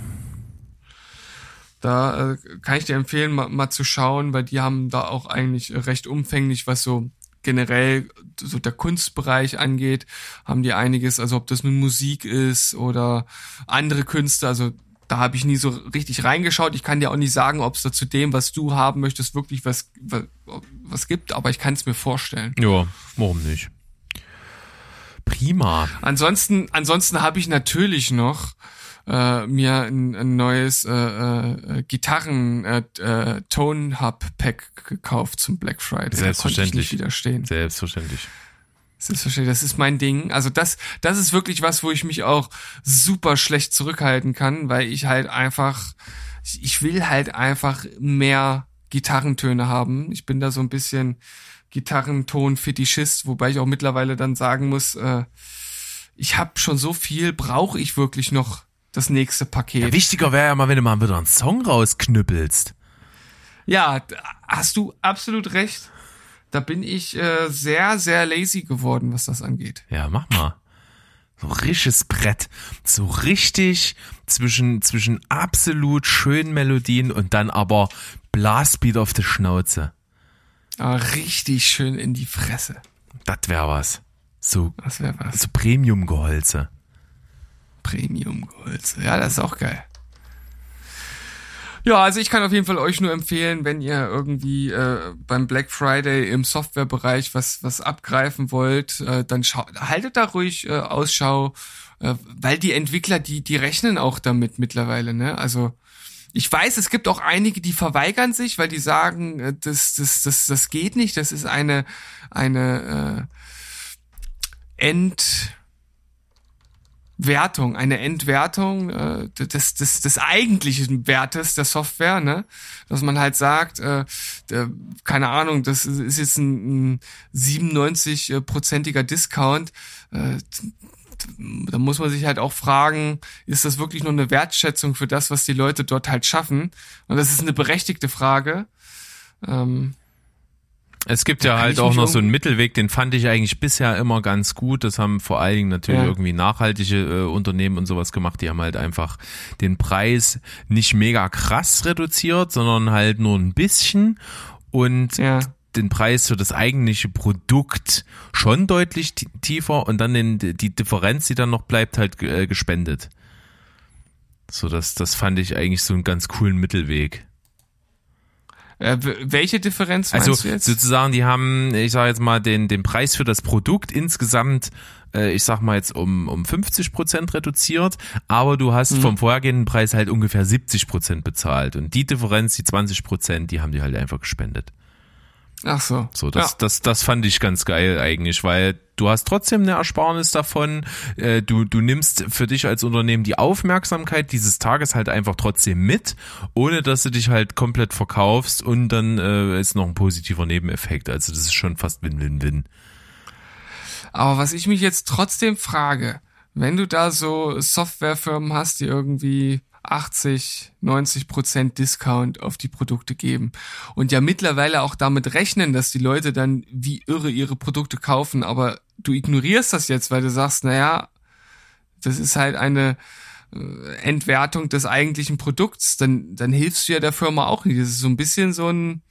Da äh, kann ich dir empfehlen, mal, mal zu schauen, weil die haben da auch eigentlich recht umfänglich, was so generell so der Kunstbereich angeht, haben die einiges, also ob das nun Musik ist oder andere Künste, also da habe ich nie so richtig reingeschaut. Ich kann dir auch nicht sagen, ob es da zu dem, was du haben möchtest, wirklich was, was, was gibt, aber ich kann es mir vorstellen. Ja, warum nicht? Prima. Ansonsten, ansonsten habe ich natürlich noch äh, mir ein, ein neues äh, äh, Gitarren äh, äh, gekauft zum Black Friday. Selbstverständlich. Da nicht widerstehen. Selbstverständlich. Selbstverständlich, das ist mein Ding. Also das, das ist wirklich was, wo ich mich auch super schlecht zurückhalten kann, weil ich halt einfach, ich will halt einfach mehr Gitarrentöne haben. Ich bin da so ein bisschen Gitarrenton-Fetischist, wobei ich auch mittlerweile dann sagen muss, äh, ich habe schon so viel, brauche ich wirklich noch das nächste Paket. Ja, wichtiger wäre ja mal, wenn du mal wieder einen Song rausknüppelst. Ja, hast du absolut recht. Da bin ich äh, sehr, sehr lazy geworden, was das angeht. Ja, mach mal. So richtiges Brett. So richtig zwischen, zwischen absolut schönen Melodien und dann aber Blastbeat auf die Schnauze. Ah, richtig schön in die Fresse. Das wär was. So, Das wäre was. so Premium-Geholze. Premium-Gold. Ja, das ist auch geil. Ja, also ich kann auf jeden Fall euch nur empfehlen, wenn ihr irgendwie äh, beim Black Friday im Softwarebereich was was abgreifen wollt, äh, dann schau haltet da ruhig äh, Ausschau, äh, weil die Entwickler, die die rechnen auch damit mittlerweile, ne? Also ich weiß, es gibt auch einige, die verweigern sich, weil die sagen, äh, das das das das geht nicht, das ist eine eine äh, End Wertung, eine Entwertung äh, des, des, des eigentlichen Wertes der Software, ne? Dass man halt sagt, äh, der, keine Ahnung, das ist jetzt ein, ein 97-prozentiger Discount. Äh, da muss man sich halt auch fragen, ist das wirklich nur eine Wertschätzung für das, was die Leute dort halt schaffen? Und das ist eine berechtigte Frage. Ähm, Es gibt ja halt auch noch so einen Mittelweg, den fand ich eigentlich bisher immer ganz gut. Das haben vor allen Dingen natürlich Ja. irgendwie nachhaltige äh, Unternehmen und sowas gemacht. Die haben halt einfach den Preis nicht mega krass reduziert, sondern halt nur ein bisschen und ja. den Preis für das eigentliche Produkt schon deutlich ti- tiefer und dann den, die Differenz, die dann noch bleibt, halt äh, gespendet. So, das, das fand ich eigentlich so einen ganz coolen Mittelweg. Äh, welche Differenz Also meinst du jetzt? sozusagen, die haben, ich sage jetzt mal, den, den Preis für das Produkt insgesamt, äh, ich sag mal jetzt um, um 50 Prozent reduziert, aber du hast Mhm. vom vorhergehenden Preis halt ungefähr 70 Prozent bezahlt. Und die Differenz, die 20 Prozent, die haben die halt einfach gespendet. Ach so. So, das, ja. das, das fand ich ganz geil eigentlich, weil du hast trotzdem eine Ersparnis davon. Äh, du, du nimmst für dich als Unternehmen die Aufmerksamkeit dieses Tages halt einfach trotzdem mit, ohne dass du dich halt komplett verkaufst und dann äh, ist noch ein positiver Nebeneffekt. Also das ist schon fast Win-Win-Win. Aber was ich mich jetzt trotzdem frage, wenn du da so Softwarefirmen hast, die irgendwie 80, 90 Prozent Discount auf die Produkte geben und ja mittlerweile auch damit rechnen, dass die Leute dann wie irre ihre Produkte kaufen, aber du ignorierst das jetzt, weil du sagst, naja, das ist halt eine äh, Entwertung des eigentlichen Produkts, dann, dann hilfst du ja der Firma auch nicht. Das ist so ein bisschen so ein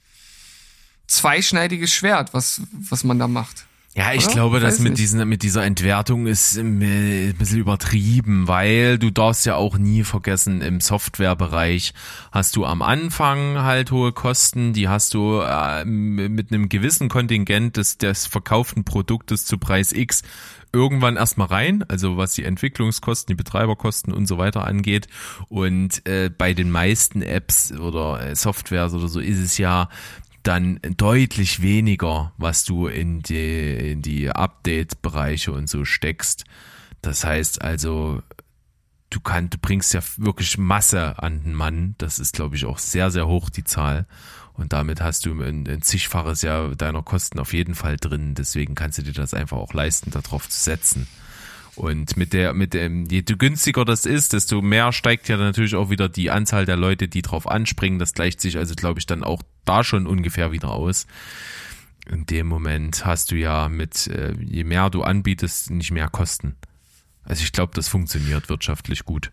zweischneidiges Schwert, was, was man da macht. Ja, ich Oder? glaube, das Weiß mit diesen, mit dieser Entwertung ist ähm, äh, ein bisschen übertrieben, weil du darfst ja auch nie vergessen, im Softwarebereich hast du am Anfang halt hohe Kosten, die hast du äh, mit einem gewissen Kontingent des, des verkauften Produktes zu Preis X irgendwann erstmal rein, also was die Entwicklungskosten, die Betreiberkosten und so weiter angeht. Und äh, bei den meisten Apps oder äh, Softwares oder so ist es ja dann deutlich weniger, was du in die, in die Update-Bereiche und so steckst. Das heißt also, du kannst, du bringst ja wirklich Masse an den Mann. Das ist, glaube ich, auch sehr, sehr hoch, die Zahl. Und damit hast du ein, ein zigfaches ja deiner Kosten auf jeden Fall drin. Deswegen kannst du dir das einfach auch leisten, darauf zu setzen. Und mit der, mit dem, je günstiger das ist, desto mehr steigt ja natürlich auch wieder die Anzahl der Leute, die drauf anspringen. Das gleicht sich also, glaube ich, dann auch da schon ungefähr wieder aus. In dem Moment hast du ja mit, äh, je mehr du anbietest, nicht mehr Kosten. Also ich glaube, das funktioniert wirtschaftlich gut.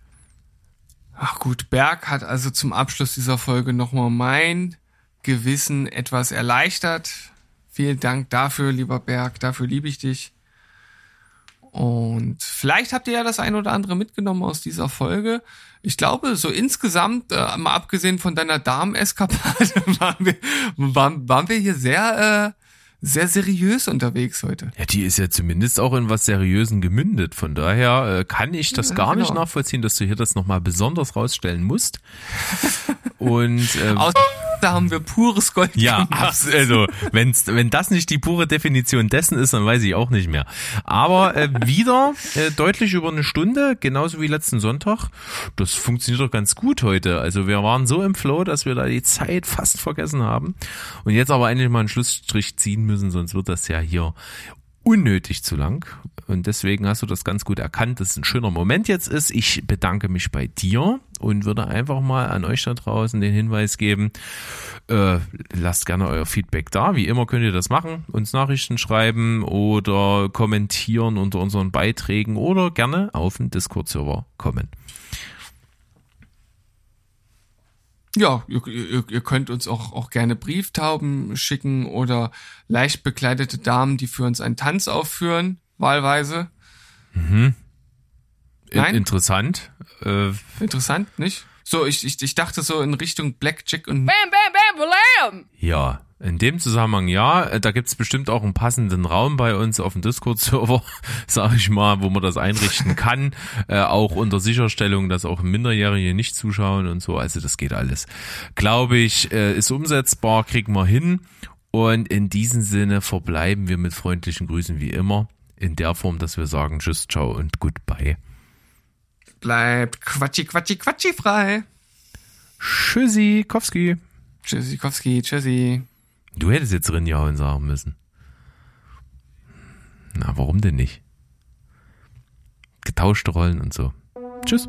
Ach gut, Berg hat also zum Abschluss dieser Folge nochmal mein Gewissen etwas erleichtert. Vielen Dank dafür, lieber Berg. Dafür liebe ich dich. Und vielleicht habt ihr ja das ein oder andere mitgenommen aus dieser Folge. Ich glaube, so insgesamt, äh, mal abgesehen von deiner Darmeskapade, waren wir, waren, waren wir hier sehr, äh, sehr seriös unterwegs heute. Ja, die ist ja zumindest auch in was Seriösen gemündet. Von daher äh, kann ich das Ja, gar nicht genau. nachvollziehen, dass du hier das nochmal besonders rausstellen musst. Und ähm, Aus Da haben wir pures Gold Ja, gemacht. also wenn's, wenn das nicht die pure Definition dessen ist, dann weiß ich auch nicht mehr. Aber äh, wieder äh, deutlich über eine Stunde, genauso wie letzten Sonntag. Das funktioniert doch ganz gut heute. Also wir waren so im Flow, dass wir da die Zeit fast vergessen haben und jetzt aber eigentlich mal einen Schlussstrich ziehen müssen, sonst wird das ja hier unnötig zu lang. Und deswegen hast du das ganz gut erkannt, dass es ein schöner Moment jetzt ist. Ich bedanke mich bei dir und würde einfach mal an euch da draußen den Hinweis geben, äh, lasst gerne euer Feedback da. Wie immer könnt ihr das machen, uns Nachrichten schreiben oder kommentieren unter unseren Beiträgen oder gerne auf den Discord-Server kommen. Ja, ihr, ihr, ihr könnt uns auch, auch gerne Brieftauben schicken oder leicht bekleidete Damen, die für uns einen Tanz aufführen, wahlweise. In Nein? Interessant. Äh, Interessant, nicht? So, ich, ich, ich dachte so in Richtung Blackjack und Bam, bam, bam, blam. Ja, in dem Zusammenhang ja. Da gibt's bestimmt auch einen passenden Raum bei uns auf dem Discord-Server, sag ich mal, wo man das einrichten kann. äh, auch unter Sicherstellung, dass auch Minderjährige nicht zuschauen und so. Also das geht alles. Glaube ich, äh, ist umsetzbar, kriegen wir hin. Und in diesem Sinne verbleiben wir mit freundlichen Grüßen wie immer. In der Form, dass wir sagen Tschüss, ciao und goodbye. bleibt quatschi, quatschi, quatschi frei. Tschüssi, Kowski. Tschüssikowski, tschüssi. Du hättest jetzt Rinjauen sagen müssen. Na, warum denn nicht? Getauschte Rollen und so. Tschüss.